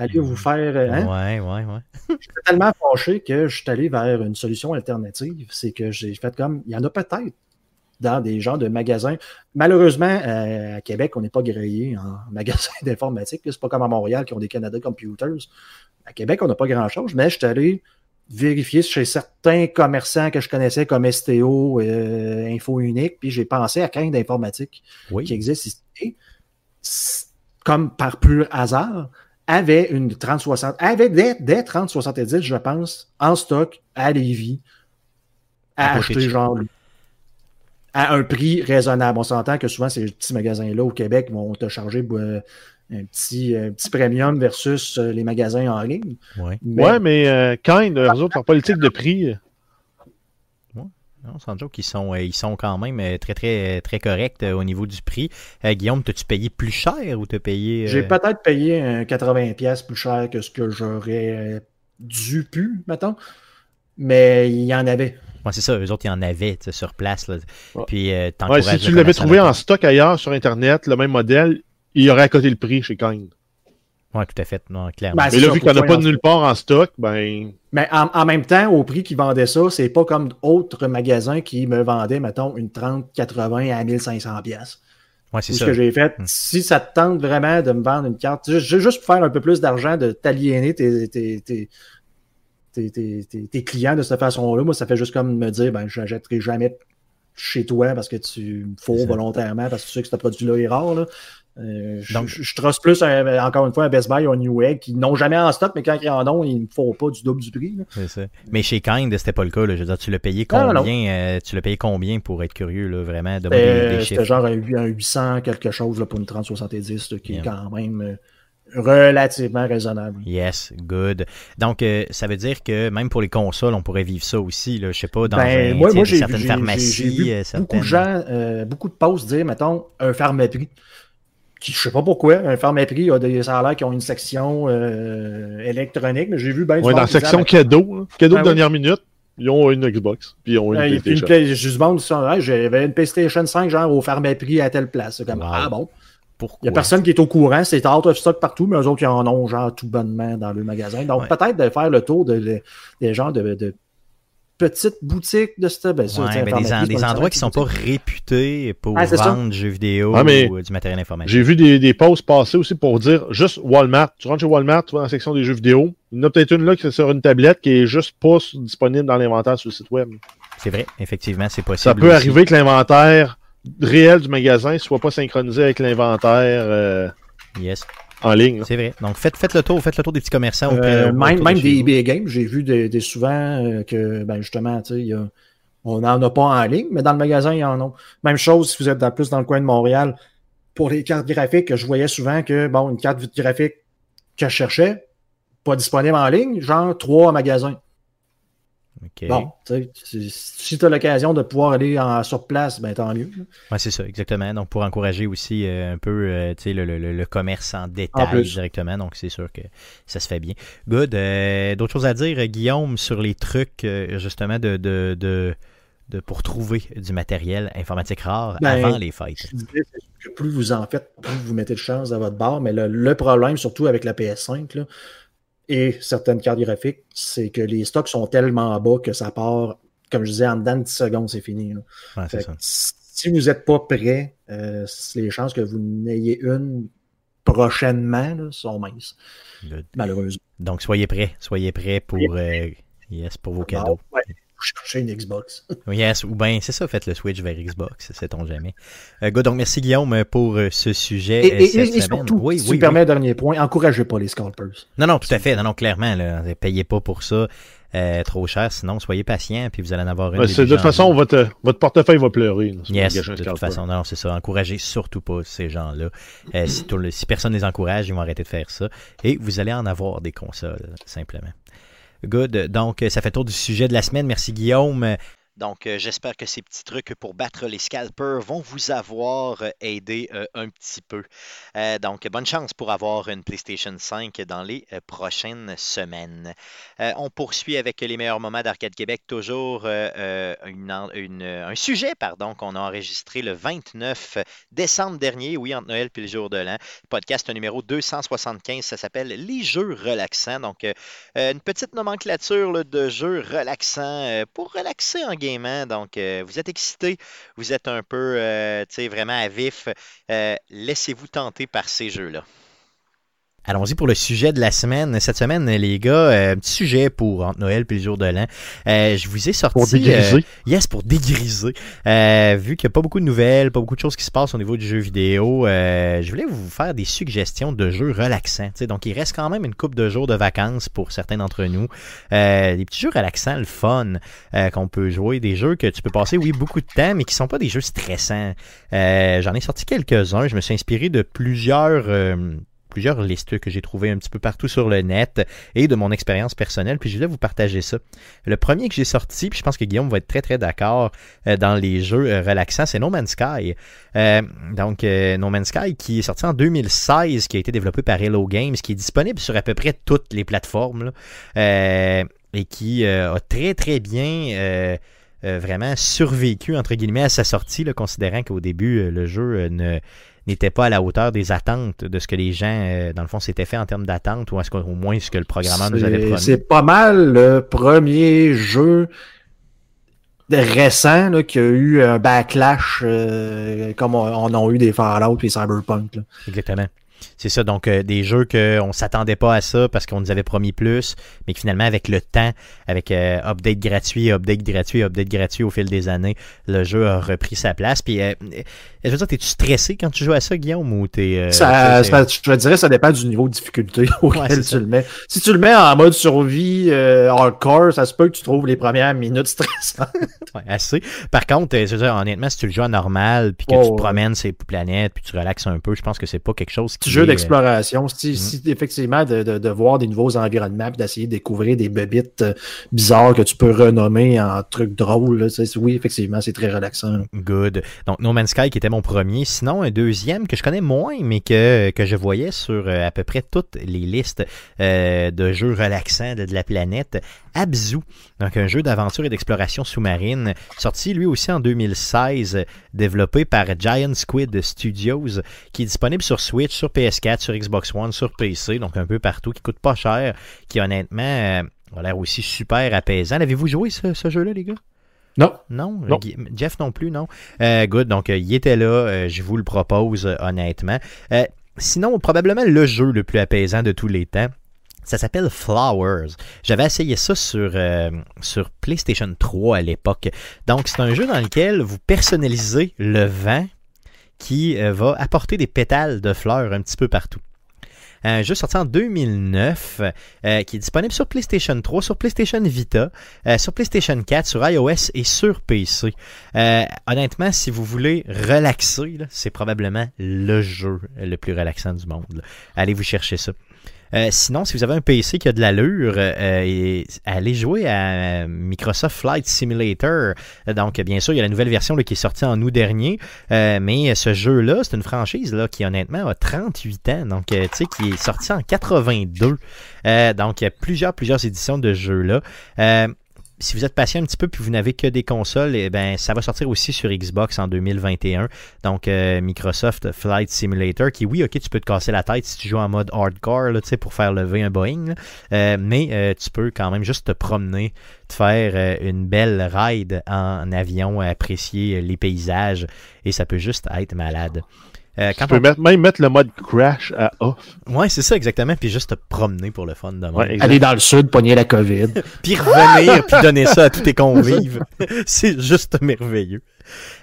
allez vous faire. Euh, hein? Ouais, ouais, ouais. J'étais tellement fâché que je suis allé vers une solution alternative. C'est que j'ai fait comme. Il y en a peut-être dans des genres de magasins. Malheureusement, euh, à Québec, on n'est pas grillé en magasin d'informatique. C'est pas comme à Montréal qui ont des Canada Computers. À Québec, on n'a pas grand-chose, mais je suis allé vérifier chez certains commerçants que je connaissais comme STO, euh, Info Unique, puis j'ai pensé à Cain d'informatique qui existe ici. Comme par pur hasard, avait une 3060, avait des, des 3070, je pense, en stock à Lévis, à, acheter genre à un prix raisonnable. On s'entend que souvent ces petits magasins-là au Québec vont te charger euh, un petit, petit premium versus euh, les magasins en ligne. Oui, mais, ouais, mais euh, quand eux autres, leur politique de prix, non, sans doute qu'ils sont, euh, ils sont quand même euh, très, très, très corrects euh, au niveau du prix. Guillaume, t'as-tu payé plus cher ou t'as payé. J'ai peut-être payé 80$ plus cher que ce que j'aurais dû pu, mettons. Mais il y en avait. Ouais, c'est ça, eux autres, il y en avaient sur place. Là. Puis, si tu l'avais trouvé en stock ailleurs sur Internet, le même modèle, il aurait à côté le prix chez Kind. Oui, tout à fait, non, clairement. Ben, mais là, vu qu'il n'y en a pas de nulle part en stock, ben. Mais en, même temps, au prix qu'ils vendaient ça, c'est pas comme d'autres magasins qui me vendaient, mettons, une 30-80 à 1500 pièces. Ouais, c'est ce que j'ai fait. Hmm. Si ça te tente vraiment de me vendre une carte, juste pour faire un peu plus d'argent, de t'aliéner tes, tes, tes, tes, clients de cette façon-là, moi, ça fait juste comme me dire, ben, je n'achèterai jamais chez toi parce que tu me fous volontairement parce que tu sais que ce produit-là est rare. Là. Euh, je, Donc, je, trosse plus, encore une fois, un Best Buy ou un New Egg qui n'ont jamais en stock, mais quand ils en ont, ils ne font pas du double du prix. Ça. Mais chez Kind, c'était pas le cas. Je veux dire, tu l'as payé combien euh, Tu l'as payé combien pour être curieux, là, vraiment, de des, des C'était genre un, 800 quelque chose là, pour une 3070 qui est quand même euh, relativement raisonnable. Yes, good. Donc, ça veut dire que même pour les consoles, on pourrait vivre ça aussi. Là, je sais pas, dans ben, moi, moi, certaines pharmacies. Vu beaucoup de gens, beaucoup de posts dire, mettons, un pharmaprix je sais pas pourquoi, un Pharmaprix a des salaires qui ont une section euh, électronique, mais j'ai vu bien Oui, dans la section cadeau, cadeau de dernière minute, ils ont une Xbox, puis ils ont une PlayStation. Une play, juste j'avais une PlayStation 5 genre au Pharmaprix à telle place. Comme, Ah bon. Pourquoi? Il n'y a personne qui est au courant, c'est out of stock partout, mais eux autres, ils en ont genre tout bonnement dans le magasin. Donc peut-être de faire le tour de, des gens de petites boutiques de ce ben, ouais, des, endroits qui sont pas réputés pour vendre du jeux vidéo ou euh, du matériel informatique. J'ai vu des, des posts passer aussi pour dire juste Walmart. Tu rentres chez Walmart, tu vas dans la section des jeux vidéo. Il y en a peut-être une là qui est sur une tablette qui est juste pas disponible dans l'inventaire sur le site web. C'est vrai, effectivement, c'est possible. Ça peut arriver que l'inventaire réel du magasin soit pas synchronisé avec l'inventaire. Euh, yes en ligne. C'est vrai. Donc, faites, faites le tour, faites le tour des petits commerçants. Euh, même, même des eBay Games, j'ai vu des, souvent euh, que, ben justement, tu sais, on n'en a pas en ligne, mais dans le magasin, il y en a. Même chose si vous êtes plus dans le coin de Montréal. Pour les cartes graphiques, je voyais souvent que, bon, une carte graphique que je cherchais, pas disponible en ligne, genre trois magasins. Bon, si tu as l'occasion de pouvoir aller en, sur place, ben tant mieux. Oui, c'est ça, exactement. Donc, pour encourager aussi euh, un peu euh, le, le, le, commerce en détail directement. Donc, c'est sûr que ça se fait bien. Good. Euh, d'autres choses à dire, Guillaume, sur les trucs, justement, de, de, de, pour trouver du matériel informatique rare ben, avant les fêtes? que plus vous en faites, plus vous mettez de chance à votre barre. Mais le, le problème, surtout avec la PS5, là, et certaines cartes graphiques, c'est que les stocks sont tellement bas que ça part, comme je disais, en dedans de 10 secondes, c'est fini. Si vous n'êtes pas prêt, euh, les chances que vous n'ayez une prochainement sont minces. Malheureusement. Donc, soyez prêts. Soyez prêts pour, euh, yes, pour vos cadeaux chercher une Xbox. yes, ou bien c'est ça, faites le switch vers Xbox, sait-on jamais. Euh, donc merci Guillaume pour euh, ce sujet. Et, euh, et, surtout, oui, si oui, tu permets un dernier point, encouragez pas les scalpers. Non, non, tout à fait. Non, non, clairement, là, payez pas pour ça. trop cher, sinon soyez patient, puis vous allez en avoir une. de toute façon, votre, votre portefeuille va pleurer. yes, de toute façon, non, c'est ça. Encouragez surtout pas ces gens-là. si, si personne les encourage, ils vont arrêter de faire ça. Et vous allez en avoir des consoles, simplement. Good. Donc, ça fait tour du sujet de la semaine. Merci Guillaume. Donc, euh, j'espère que ces petits trucs pour battre les scalpers vont vous avoir euh, aidé euh, un petit peu. donc, bonne chance pour avoir une PlayStation 5 dans les prochaines semaines. on poursuit avec les meilleurs moments d'Arcade Québec, toujours un sujet pardon, qu'on a enregistré le 29 décembre dernier, oui, entre Noël et le jour de l'an. Podcast numéro 275, ça s'appelle Les jeux relaxants. Donc, une petite nomenclature de jeux relaxants pour relaxer en game donc, euh, vous êtes excité, vous êtes un peu, euh, vraiment à vif. Euh, laissez-vous tenter par ces jeux-là. Allons-y pour le sujet de la semaine. Cette semaine, les gars, euh, petit sujet pour entre Noël et le jour de l'an. Euh, je vous ai sorti. Pour dégriser. Euh, yes, pour dégriser. vu qu'il n'y a pas beaucoup de nouvelles, pas beaucoup de choses qui se passent au niveau du jeu vidéo, je voulais vous faire des suggestions de jeux relaxants. Donc, il reste quand même une coupe de jours de vacances pour certains d'entre nous. des petits jeux relaxants, le fun, qu'on peut jouer. Des jeux que tu peux passer, oui, beaucoup de temps, mais qui sont pas des jeux stressants. J'en ai sorti quelques-uns. Je me suis inspiré de plusieurs plusieurs listes que j'ai trouvées un petit peu partout sur le net et de mon expérience personnelle, puis je voulais vous partager ça. Le premier que j'ai sorti, puis je pense que Guillaume va être très très d'accord euh, dans les jeux euh, relaxants, c'est No Man's Sky. Euh, donc No Man's Sky qui est sorti en 2016, qui a été développé par Hello Games, qui est disponible sur à peu près toutes les plateformes et qui a très très bien... vraiment survécu entre guillemets à sa sortie, considérant qu'au début le jeu ne, n'était pas à la hauteur des attentes de ce que les gens, euh, dans le fond, s'étaient fait en termes d'attente, ou est-ce qu'au moins ce que le programmeur nous avait promis. C'est pas mal le premier jeu récent là, qui a eu un backlash euh, comme on, a eu des Fallout et Cyberpunk. Exactement. C'est ça, donc euh, des jeux qu'on ne s'attendait pas à ça parce qu'on nous avait promis plus, mais que finalement, avec le temps, avec euh, update gratuit, update gratuit, update gratuit au fil des années, le jeu a repris sa place. Puis, euh, je veux dire, es-tu stressé quand tu joues à ça, Guillaume, ou t'es... ça, ça, je te dirais, ça dépend du niveau de difficulté auquel tu le mets. Si tu le mets en mode survie hardcore, ça se peut que tu trouves les premières minutes stressantes. ouais, assez. Par contre, je veux dire, honnêtement, si tu le joues en normal, puis que tu te promènes ces planètes, puis tu relaxes un peu, je pense que c'est pas quelque chose qui. Jeu d'exploration. Si, mm. effectivement, de, de, voir des nouveaux environnements, d'essayer de découvrir des bébites euh, bizarres que tu peux renommer en trucs drôles, oui, effectivement, c'est très relaxant. Good. Donc, No Man's Sky qui était mon premier. Sinon, un deuxième que je connais moins, mais que, je voyais sur euh, à peu près toutes les listes euh, de jeux relaxants de, la planète, Abzu, donc un jeu d'aventure et d'exploration sous-marine, sorti lui aussi en 2016, développé par Giant Squid Studios, qui est disponible sur Switch, sur PS4, sur Xbox One, sur PC, donc un peu partout, qui coûte pas cher, qui honnêtement euh, a l'air aussi super apaisant. L'avez-vous joué ce, jeu-là, les gars? Non. Non, Jeff non plus, non. Euh, good, donc euh, il était là, je vous le propose honnêtement. sinon, probablement le jeu le plus apaisant de tous les temps, ça s'appelle Flowers. J'avais essayé ça sur, euh, sur PlayStation 3 à l'époque. Donc, c'est un jeu dans lequel vous personnalisez le vent qui euh, va apporter des pétales de fleurs un petit peu partout. Un jeu sorti en 2009 euh, qui est disponible sur PlayStation 3, sur PlayStation Vita, sur PlayStation 4, sur iOS et sur PC. honnêtement, si vous voulez relaxer, c'est probablement le jeu le plus relaxant du monde. Allez vous chercher ça. Euh, sinon, si vous avez un PC qui a de l'allure, euh, allez jouer à Microsoft Flight Simulator. Donc, bien sûr, il y a la nouvelle version qui est sortie en août dernier, euh, mais ce jeu-là, c'est une franchise là, qui honnêtement a 38 ans, donc tu sais, qui est sorti en 82. donc, il y a plusieurs, plusieurs éditions de jeux-là si vous êtes patient un petit peu puis vous n'avez que des consoles, eh ben, ça va sortir aussi sur Xbox en 2021. Donc, euh, Microsoft Flight Simulator, qui, oui, ok, tu peux te casser la tête si tu joues en mode hardcore là, pour faire lever un Boeing, euh, mais euh, tu peux quand même juste te promener, te faire une belle ride en avion, apprécier les paysages, et ça peut juste être malade. Euh, tu peux même mettre le mode crash à off. Ouais, c'est ça exactement. Puis juste te promener pour le fun de Aller dans le sud, pogner la COVID. puis revenir, puis donner ça à tous tes convives. c'est juste merveilleux.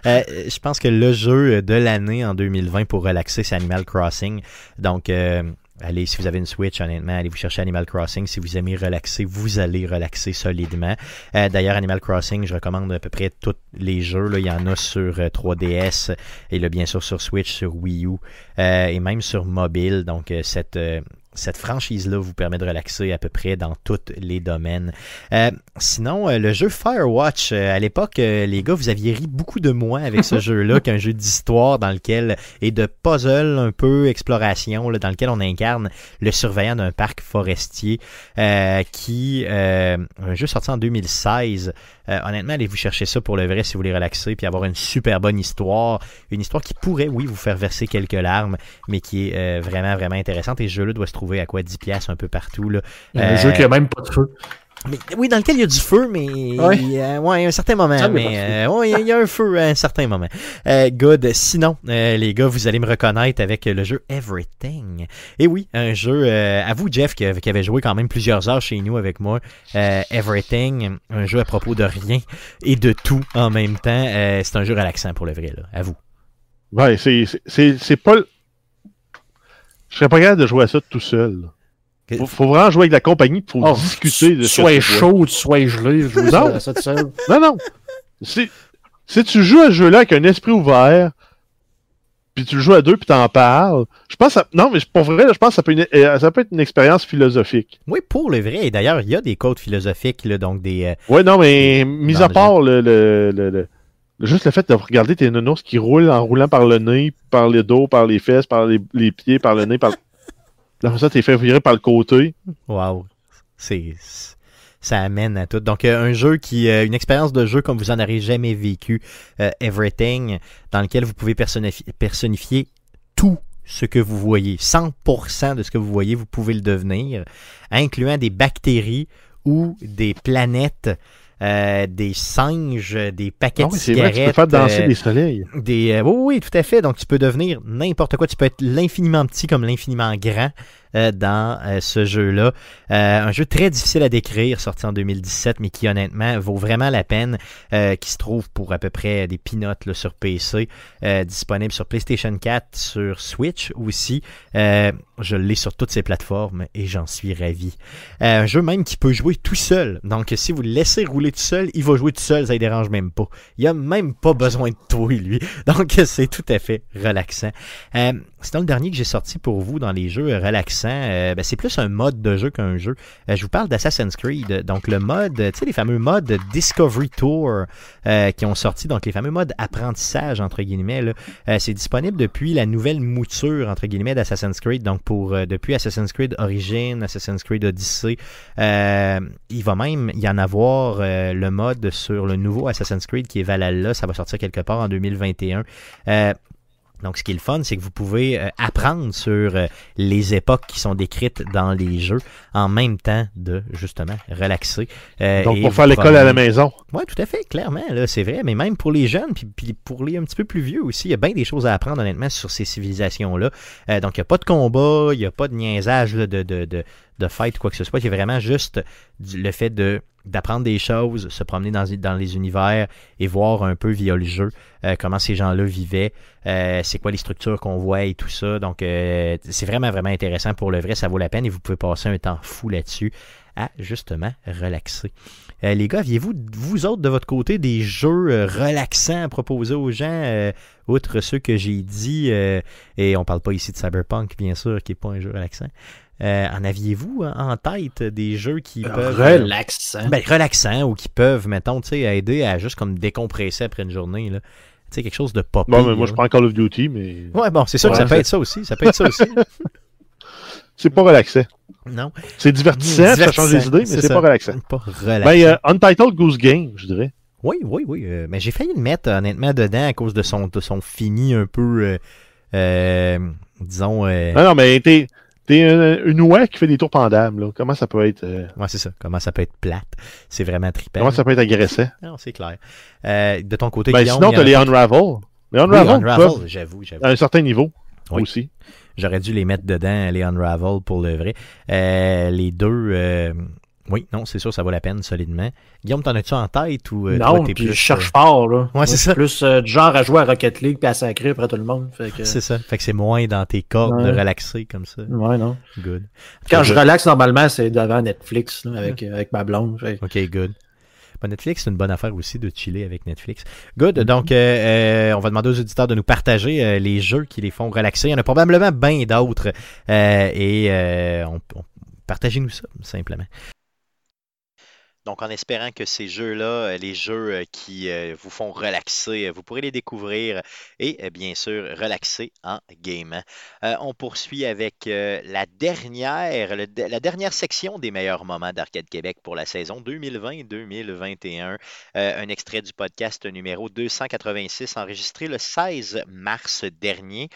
Euh, je pense que le jeu de l'année en 2020 pour relaxer, c'est Animal Crossing. Donc, euh, Allez, si vous avez une Switch, honnêtement, allez vous chercher Animal Crossing. Si vous aimez relaxer, vous allez relaxer solidement. Euh, d'ailleurs, Animal Crossing, je recommande à peu près tous les jeux. Il y en a sur 3DS euh, et là, bien sûr sur Switch, sur Wii U euh, et même sur mobile. Donc, cette cette franchise-là vous permet de relaxer à peu près dans tous les domaines. Euh, sinon, euh, le jeu Firewatch, euh, à l'époque, les gars, vous aviez ri beaucoup de moi avec ce jeu-là, qu'un jeu d'histoire dans lequel et de puzzle un peu exploration, dans lequel on incarne le surveillant d'un parc forestier, qui un jeu sorti en 2016 euh, honnêtement, allez vous chercher ça pour le vrai si vous voulez relaxer puis avoir une super bonne histoire. Une histoire qui pourrait, oui, vous faire verser quelques larmes, mais qui est euh, vraiment, vraiment intéressante. Et ce jeu-là doit se trouver à quoi 10 pièces un peu partout. Là. Un jeu qui a même pas de feu oui, dans lequel il y a du feu, mais ouais. Il, y a, un certain moment. mais euh, il y a un feu à un certain moment. Euh, good. Sinon, euh, les gars, vous allez me reconnaître avec le jeu Everything. Et oui, un jeu. à vous, Jeff, qui, avait joué quand même plusieurs heures chez nous avec moi. Everything, un jeu à propos de rien et de tout en même temps. c'est un jeu relaxant pour le vrai, là. À vous. Ouais, c'est pas. Je serais pas capable de jouer à ça tout seul. Faut, faut vraiment jouer avec la compagnie, faut oh, discuter de ça. Soit chaud, soit gelé, je non. ça Non, non. Si, si tu joues à ce jeu-là avec un esprit ouvert, puis tu le joues à deux, puis t'en parles, je pense ça, non, mais pour vrai, je pense que ça peut, une, euh, ça peut être une expérience philosophique. Oui, pour le vrai. Et d'ailleurs, il y a des codes philosophiques, là, donc des. Euh, oui, non, mais mis à part le, le, le, juste le fait de regarder tes nonos qui roulent en roulant par le nez, par le dos, par les fesses, par les, les pieds, par le nez, par dans ça, t'es fait virer par le côté. Wow. Ça amène à tout. Donc, euh, un jeu qui. Euh, une expérience de jeu comme vous en avez jamais vécu. Euh, Everything, dans lequel vous pouvez personnifier, tout ce que vous voyez. 100% de ce que vous voyez, vous pouvez le devenir, incluant des bactéries ou des planètes des singes, des paquets ah de cigarettes. Vrai, tu peux faire danser des soleils. Des, oui, oui, tout à fait. Donc, tu peux devenir n'importe quoi. Tu peux être l'infiniment petit comme l'infiniment grand. Euh, dans euh, ce jeu-là. Euh, un jeu très difficile à décrire, sorti en 2017, mais qui honnêtement vaut vraiment la peine, qui se trouve pour à peu près des peanuts sur PC, disponible sur PlayStation 4, sur Switch aussi. je l'ai sur toutes ces plateformes et j'en suis ravi. un jeu même qui peut jouer tout seul. Donc si vous le laissez rouler tout seul, il va jouer tout seul, ça ne dérange même pas. Il a même pas besoin de toi, lui. Donc c'est tout à fait relaxant. c'est dans le dernier que j'ai sorti pour vous dans les jeux relaxants euh, ben, c'est plus un mode de jeu qu'un jeu. Euh, je vous parle d'Assassin's Creed. Donc le mode, tu sais, les fameux modes Discovery Tour euh, qui ont sorti, donc les fameux modes apprentissage, entre guillemets, c'est disponible depuis la nouvelle mouture, entre guillemets, d'Assassin's Creed. Donc pour depuis Assassin's Creed Origin, Assassin's Creed Odyssey, il va même y en avoir le mode sur le nouveau Assassin's Creed qui est Valhalla. Ça va sortir quelque part en 2021. Donc, ce qui est le fun, c'est que vous pouvez euh, apprendre sur euh, les époques qui sont décrites dans les jeux en même temps de, justement, relaxer. Euh, Donc, pour faire l'école à la maison. Oui, tout à fait, clairement, c'est vrai. Mais même pour les jeunes, puis, pour les un petit peu plus vieux aussi, il y a bien des choses à apprendre, honnêtement, sur ces civilisations-là. donc, il n'y a pas de combat, il n'y a pas de niaisage de, de, de, de fight, quoi que ce soit. Il y a vraiment juste le fait de d'apprendre des choses, se promener dans, les univers et voir un peu via le jeu euh, comment ces gens-là vivaient, euh, c'est quoi les structures qu'on voit et tout ça. Donc, euh, c'est vraiment, vraiment intéressant pour le vrai. Ça vaut la peine et vous pouvez passer un temps fou là-dessus à justement relaxer. les gars, aviez-vous, vous autres, de votre côté, des jeux relaxants à proposer aux gens, outre ceux que j'ai dit, et on parle pas ici de Cyberpunk, bien sûr, qui n'est pas un jeu relaxant. Euh, en aviez-vous en tête des jeux qui euh, peuvent. Relaxants. Ben, relaxants ou qui peuvent, mettons, aider à juste comme décompresser après une journée. Là. Tu sais, quelque chose de pop. Bon, mais moi, je prends Call of Duty, mais. Ouais, bon, c'est sûr que ça peut être ça aussi. Ça peut être ça aussi. c'est pas relaxant. Non. C'est divertissant, ça change les idées, mais c'est pas relaxant. Pas relaxant. Ben, euh, Untitled Goose Game, je dirais. Oui, oui, oui. mais j'ai failli le mettre, honnêtement, dedans à cause de son, de son fini un peu. disons. Non, non, mais t'es. T'es une ouai qui fait des tours pendables, là. Comment ça peut être. Euh... Ouais, c'est ça. Comment ça peut être plate? C'est vraiment trippant. Comment ça peut être agressé. Non, c'est clair. Euh, de ton côté, ben, Guillaume, sinon, t'as les Unravel. Les Unravel, Unravel j'avoue, j'avoue. À un certain niveau aussi. J'aurais dû les mettre dedans, les Unravel, pour le vrai. Euh, les deux, euh, oui, non, c'est sûr, ça vaut la peine solidement. Guillaume, t'en as-tu en tête ou euh, Non, puis plus, je cherche euh, fort là. Ouais, c'est ça. Plus euh, du genre à jouer à Rocket League puis à sacrer après tout le monde. Que... C'est ça. Fait que c'est moins dans tes cordes de relaxer comme ça. Ouais, non. Good. Quand je relaxe normalement, c'est devant Netflix là, avec, avec ma blonde. Ok, good. Netflix, c'est une bonne affaire aussi de chiller avec Netflix. Good. Donc, on va demander aux auditeurs de nous partager les jeux qui les font relaxer. Il y en a probablement bien d'autres. et on, on partagez-nous ça, simplement. Donc, en espérant que ces jeux-là, euh, les jeux euh, qui euh, vous font relaxer, vous pourrez les découvrir et bien sûr relaxer en game. on poursuit avec la, dernière, la dernière section des meilleurs moments d'Arcade Québec pour la saison 2020-2021. un extrait du podcast numéro 286 enregistré le 16 mars dernier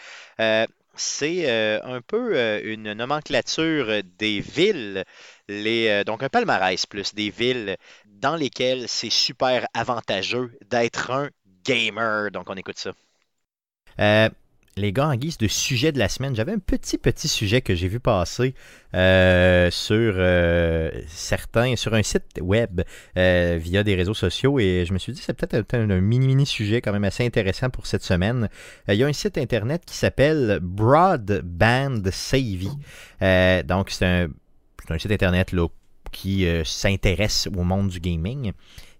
c'est un peu une nomenclature des villes euh, donc un palmarès plus des villes dans lesquelles c'est super avantageux d'être un gamer. Donc on écoute ça. Euh, les gars, en guise de sujet de la semaine, j'avais un petit petit sujet que j'ai vu passer euh, sur certains, sur un site web via des réseaux sociaux et je me suis dit c'est peut-être un, mini mini sujet quand même assez intéressant pour cette semaine. il y a un site internet qui s'appelle Broadband Savvy. donc c'est un c'est un site internet qui euh, s'intéresse au monde du gaming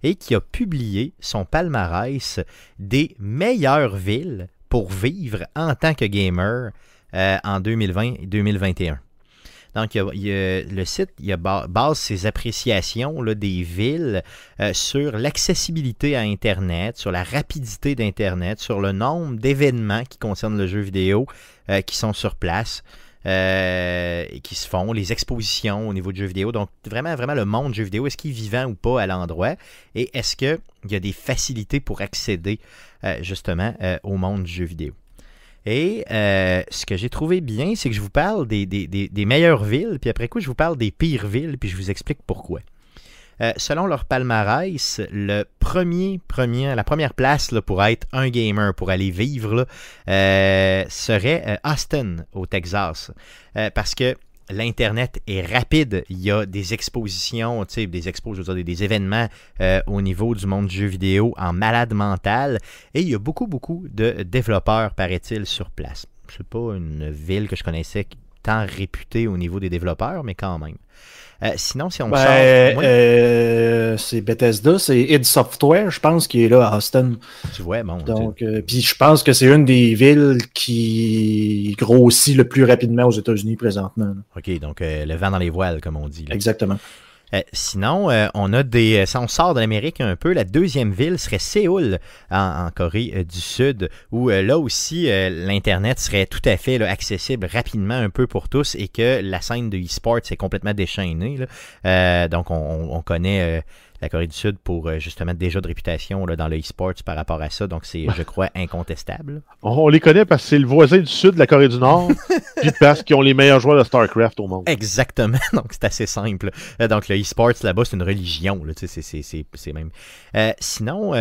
et qui a publié son palmarès des meilleures villes pour vivre en tant que gamer euh, en 2020-2021. Donc, le site base ses appréciations des villes euh, sur l'accessibilité à Internet, sur la rapidité d'Internet, sur le nombre d'événements qui concernent le jeu vidéo qui sont sur place. Euh, qui se font, les expositions au niveau du jeu vidéo. Donc, vraiment, vraiment le monde du jeu vidéo, est-ce qu'il est vivant ou pas à l'endroit? Et est-ce qu'il y a des facilités pour accéder euh, justement euh, au monde du jeu vidéo? Et ce que j'ai trouvé bien, c'est que je vous parle des, des, meilleures villes, puis après coup, je vous parle des pires villes, puis je vous explique pourquoi. Selon leur palmarès, le premier, la première place pour être un gamer, pour aller vivre, serait Austin, au Texas. parce que l'Internet est rapide. Il y a des expositions, des des, événements euh, au niveau du monde du jeu vidéo en malade mental. Et il y a beaucoup, beaucoup de développeurs, paraît-il, sur place. C'est pas une ville que je connaissais tant réputée au niveau des développeurs, mais quand même. Euh, sinon, si on ben, euh, c'est Bethesda, c'est id Software, je pense, qui est là à Austin. Tu vois, bon. Donc, euh, puis je pense que c'est une des villes qui grossit le plus rapidement aux États-Unis présentement. OK, donc le vent dans les voiles, comme on dit. Exactement. Euh, sinon, euh, on a des. Euh, si on sort de l'Amérique un peu, la deuxième ville serait Séoul, en, Corée du Sud, où là aussi, l'Internet serait tout à fait accessible rapidement un peu pour tous et que la scène de e-sport est complètement déchaînée. donc, on, on connaît la Corée du Sud pour euh, justement déjà de réputation là, dans le e-sports par rapport à ça. Donc, c'est, je crois, incontestable. On, les connaît parce que c'est le voisin du Sud de la Corée du Nord, puis parce qu'ils ont les meilleurs joueurs de StarCraft au monde. Exactement. Donc, c'est assez simple. Euh, donc, le e-sports là-bas, c'est une religion. Là, c'est, c'est, c'est, même. Euh, sinon,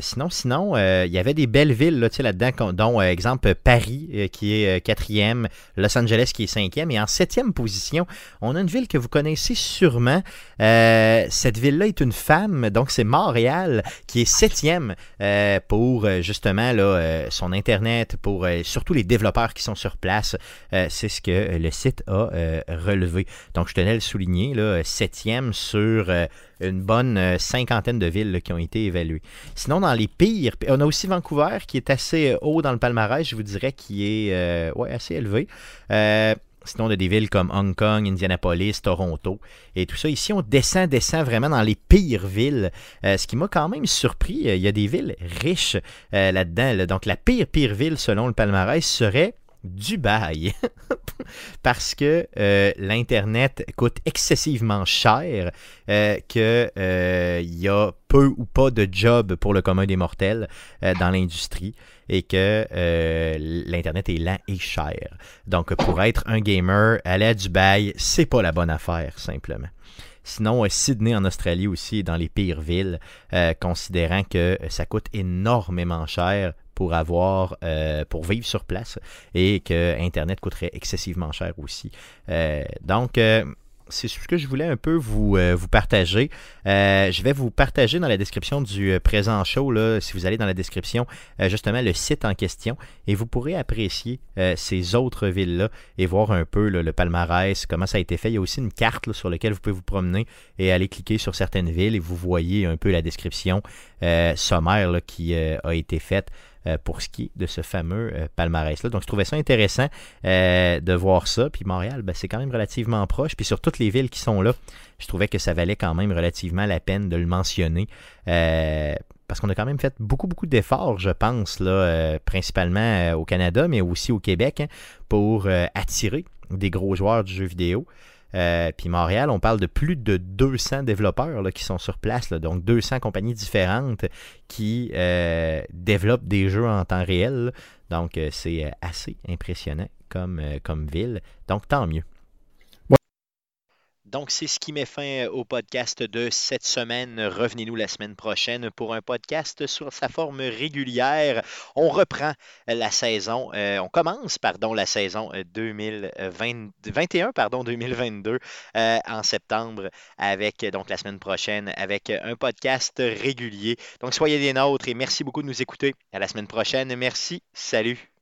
sinon, sinon, il y avait des belles villes là, là-dedans, dont, exemple, Paris, qui est quatrième, Los Angeles, qui est cinquième, et en septième position, on a une ville que vous connaissez sûrement. cette ville-là est une donc c'est Montréal qui est septième euh, pour euh, justement là, euh, son Internet, pour surtout les développeurs qui sont sur place. c'est ce que le site a relevé. Donc je tenais à le souligner, là, septième sur une bonne cinquantaine de villes qui ont été évaluées. Sinon, dans les pires, on a aussi Vancouver qui est assez haut dans le palmarès, je vous dirais, qui est ouais, assez élevé. Sinon, on a des villes comme Hong Kong, Indianapolis, Toronto et tout ça. Ici, on descend, descend vraiment dans les pires villes. Euh, ce qui m'a quand même surpris, euh, il y a des villes riches euh, là-dedans. Donc, la pire, pire ville, selon le palmarès, serait Dubaï. Parce que l'Internet coûte excessivement cher, qu'il y a peu ou pas de job pour le commun des mortels dans l'industrie et que euh, l'Internet est lent et cher. Donc, pour être un gamer, aller à Dubaï, c'est pas la bonne affaire, simplement. Sinon, euh, Sydney en Australie aussi dans les pires villes, euh, considérant que ça coûte énormément cher pour avoir pour vivre sur place et que Internet coûterait excessivement cher aussi. donc c'est ce que je voulais un peu vous, euh, vous partager. Euh, je vais vous partager dans la description du euh, présent show, là, si vous allez dans la description, justement le site en question, et vous pourrez apprécier ces autres villes-là et voir un peu le palmarès, comment ça a été fait. Il y a aussi une carte sur laquelle vous pouvez vous promener et aller cliquer sur certaines villes et vous voyez un peu la description sommaire qui a été faite. Euh, pour ce qui est de ce fameux euh, palmarès-là. Donc, je trouvais ça intéressant euh, de voir ça. Puis Montréal, ben, c'est quand même relativement proche. Puis sur toutes les villes qui sont là, je trouvais que ça valait quand même relativement la peine de le mentionner. parce qu'on a quand même fait beaucoup, beaucoup d'efforts, je pense, principalement au Canada, mais aussi au Québec, hein, pour attirer des gros joueurs du jeu vidéo. Euh, puis Montréal, on parle de plus de 200 développeurs qui sont sur place, donc 200 compagnies différentes qui euh, développent des jeux en temps réel. Donc euh, c'est assez impressionnant comme, comme ville. Donc tant mieux. Donc, c'est ce qui met fin au podcast de cette semaine. Revenez-nous la semaine prochaine pour un podcast sur sa forme régulière. On reprend la saison, euh, on commence, pardon, la saison 2021, pardon, 2022 euh, en septembre avec, donc la semaine prochaine, avec un podcast régulier. Donc, soyez des nôtres et merci beaucoup de nous écouter. À la semaine prochaine. Merci. Salut.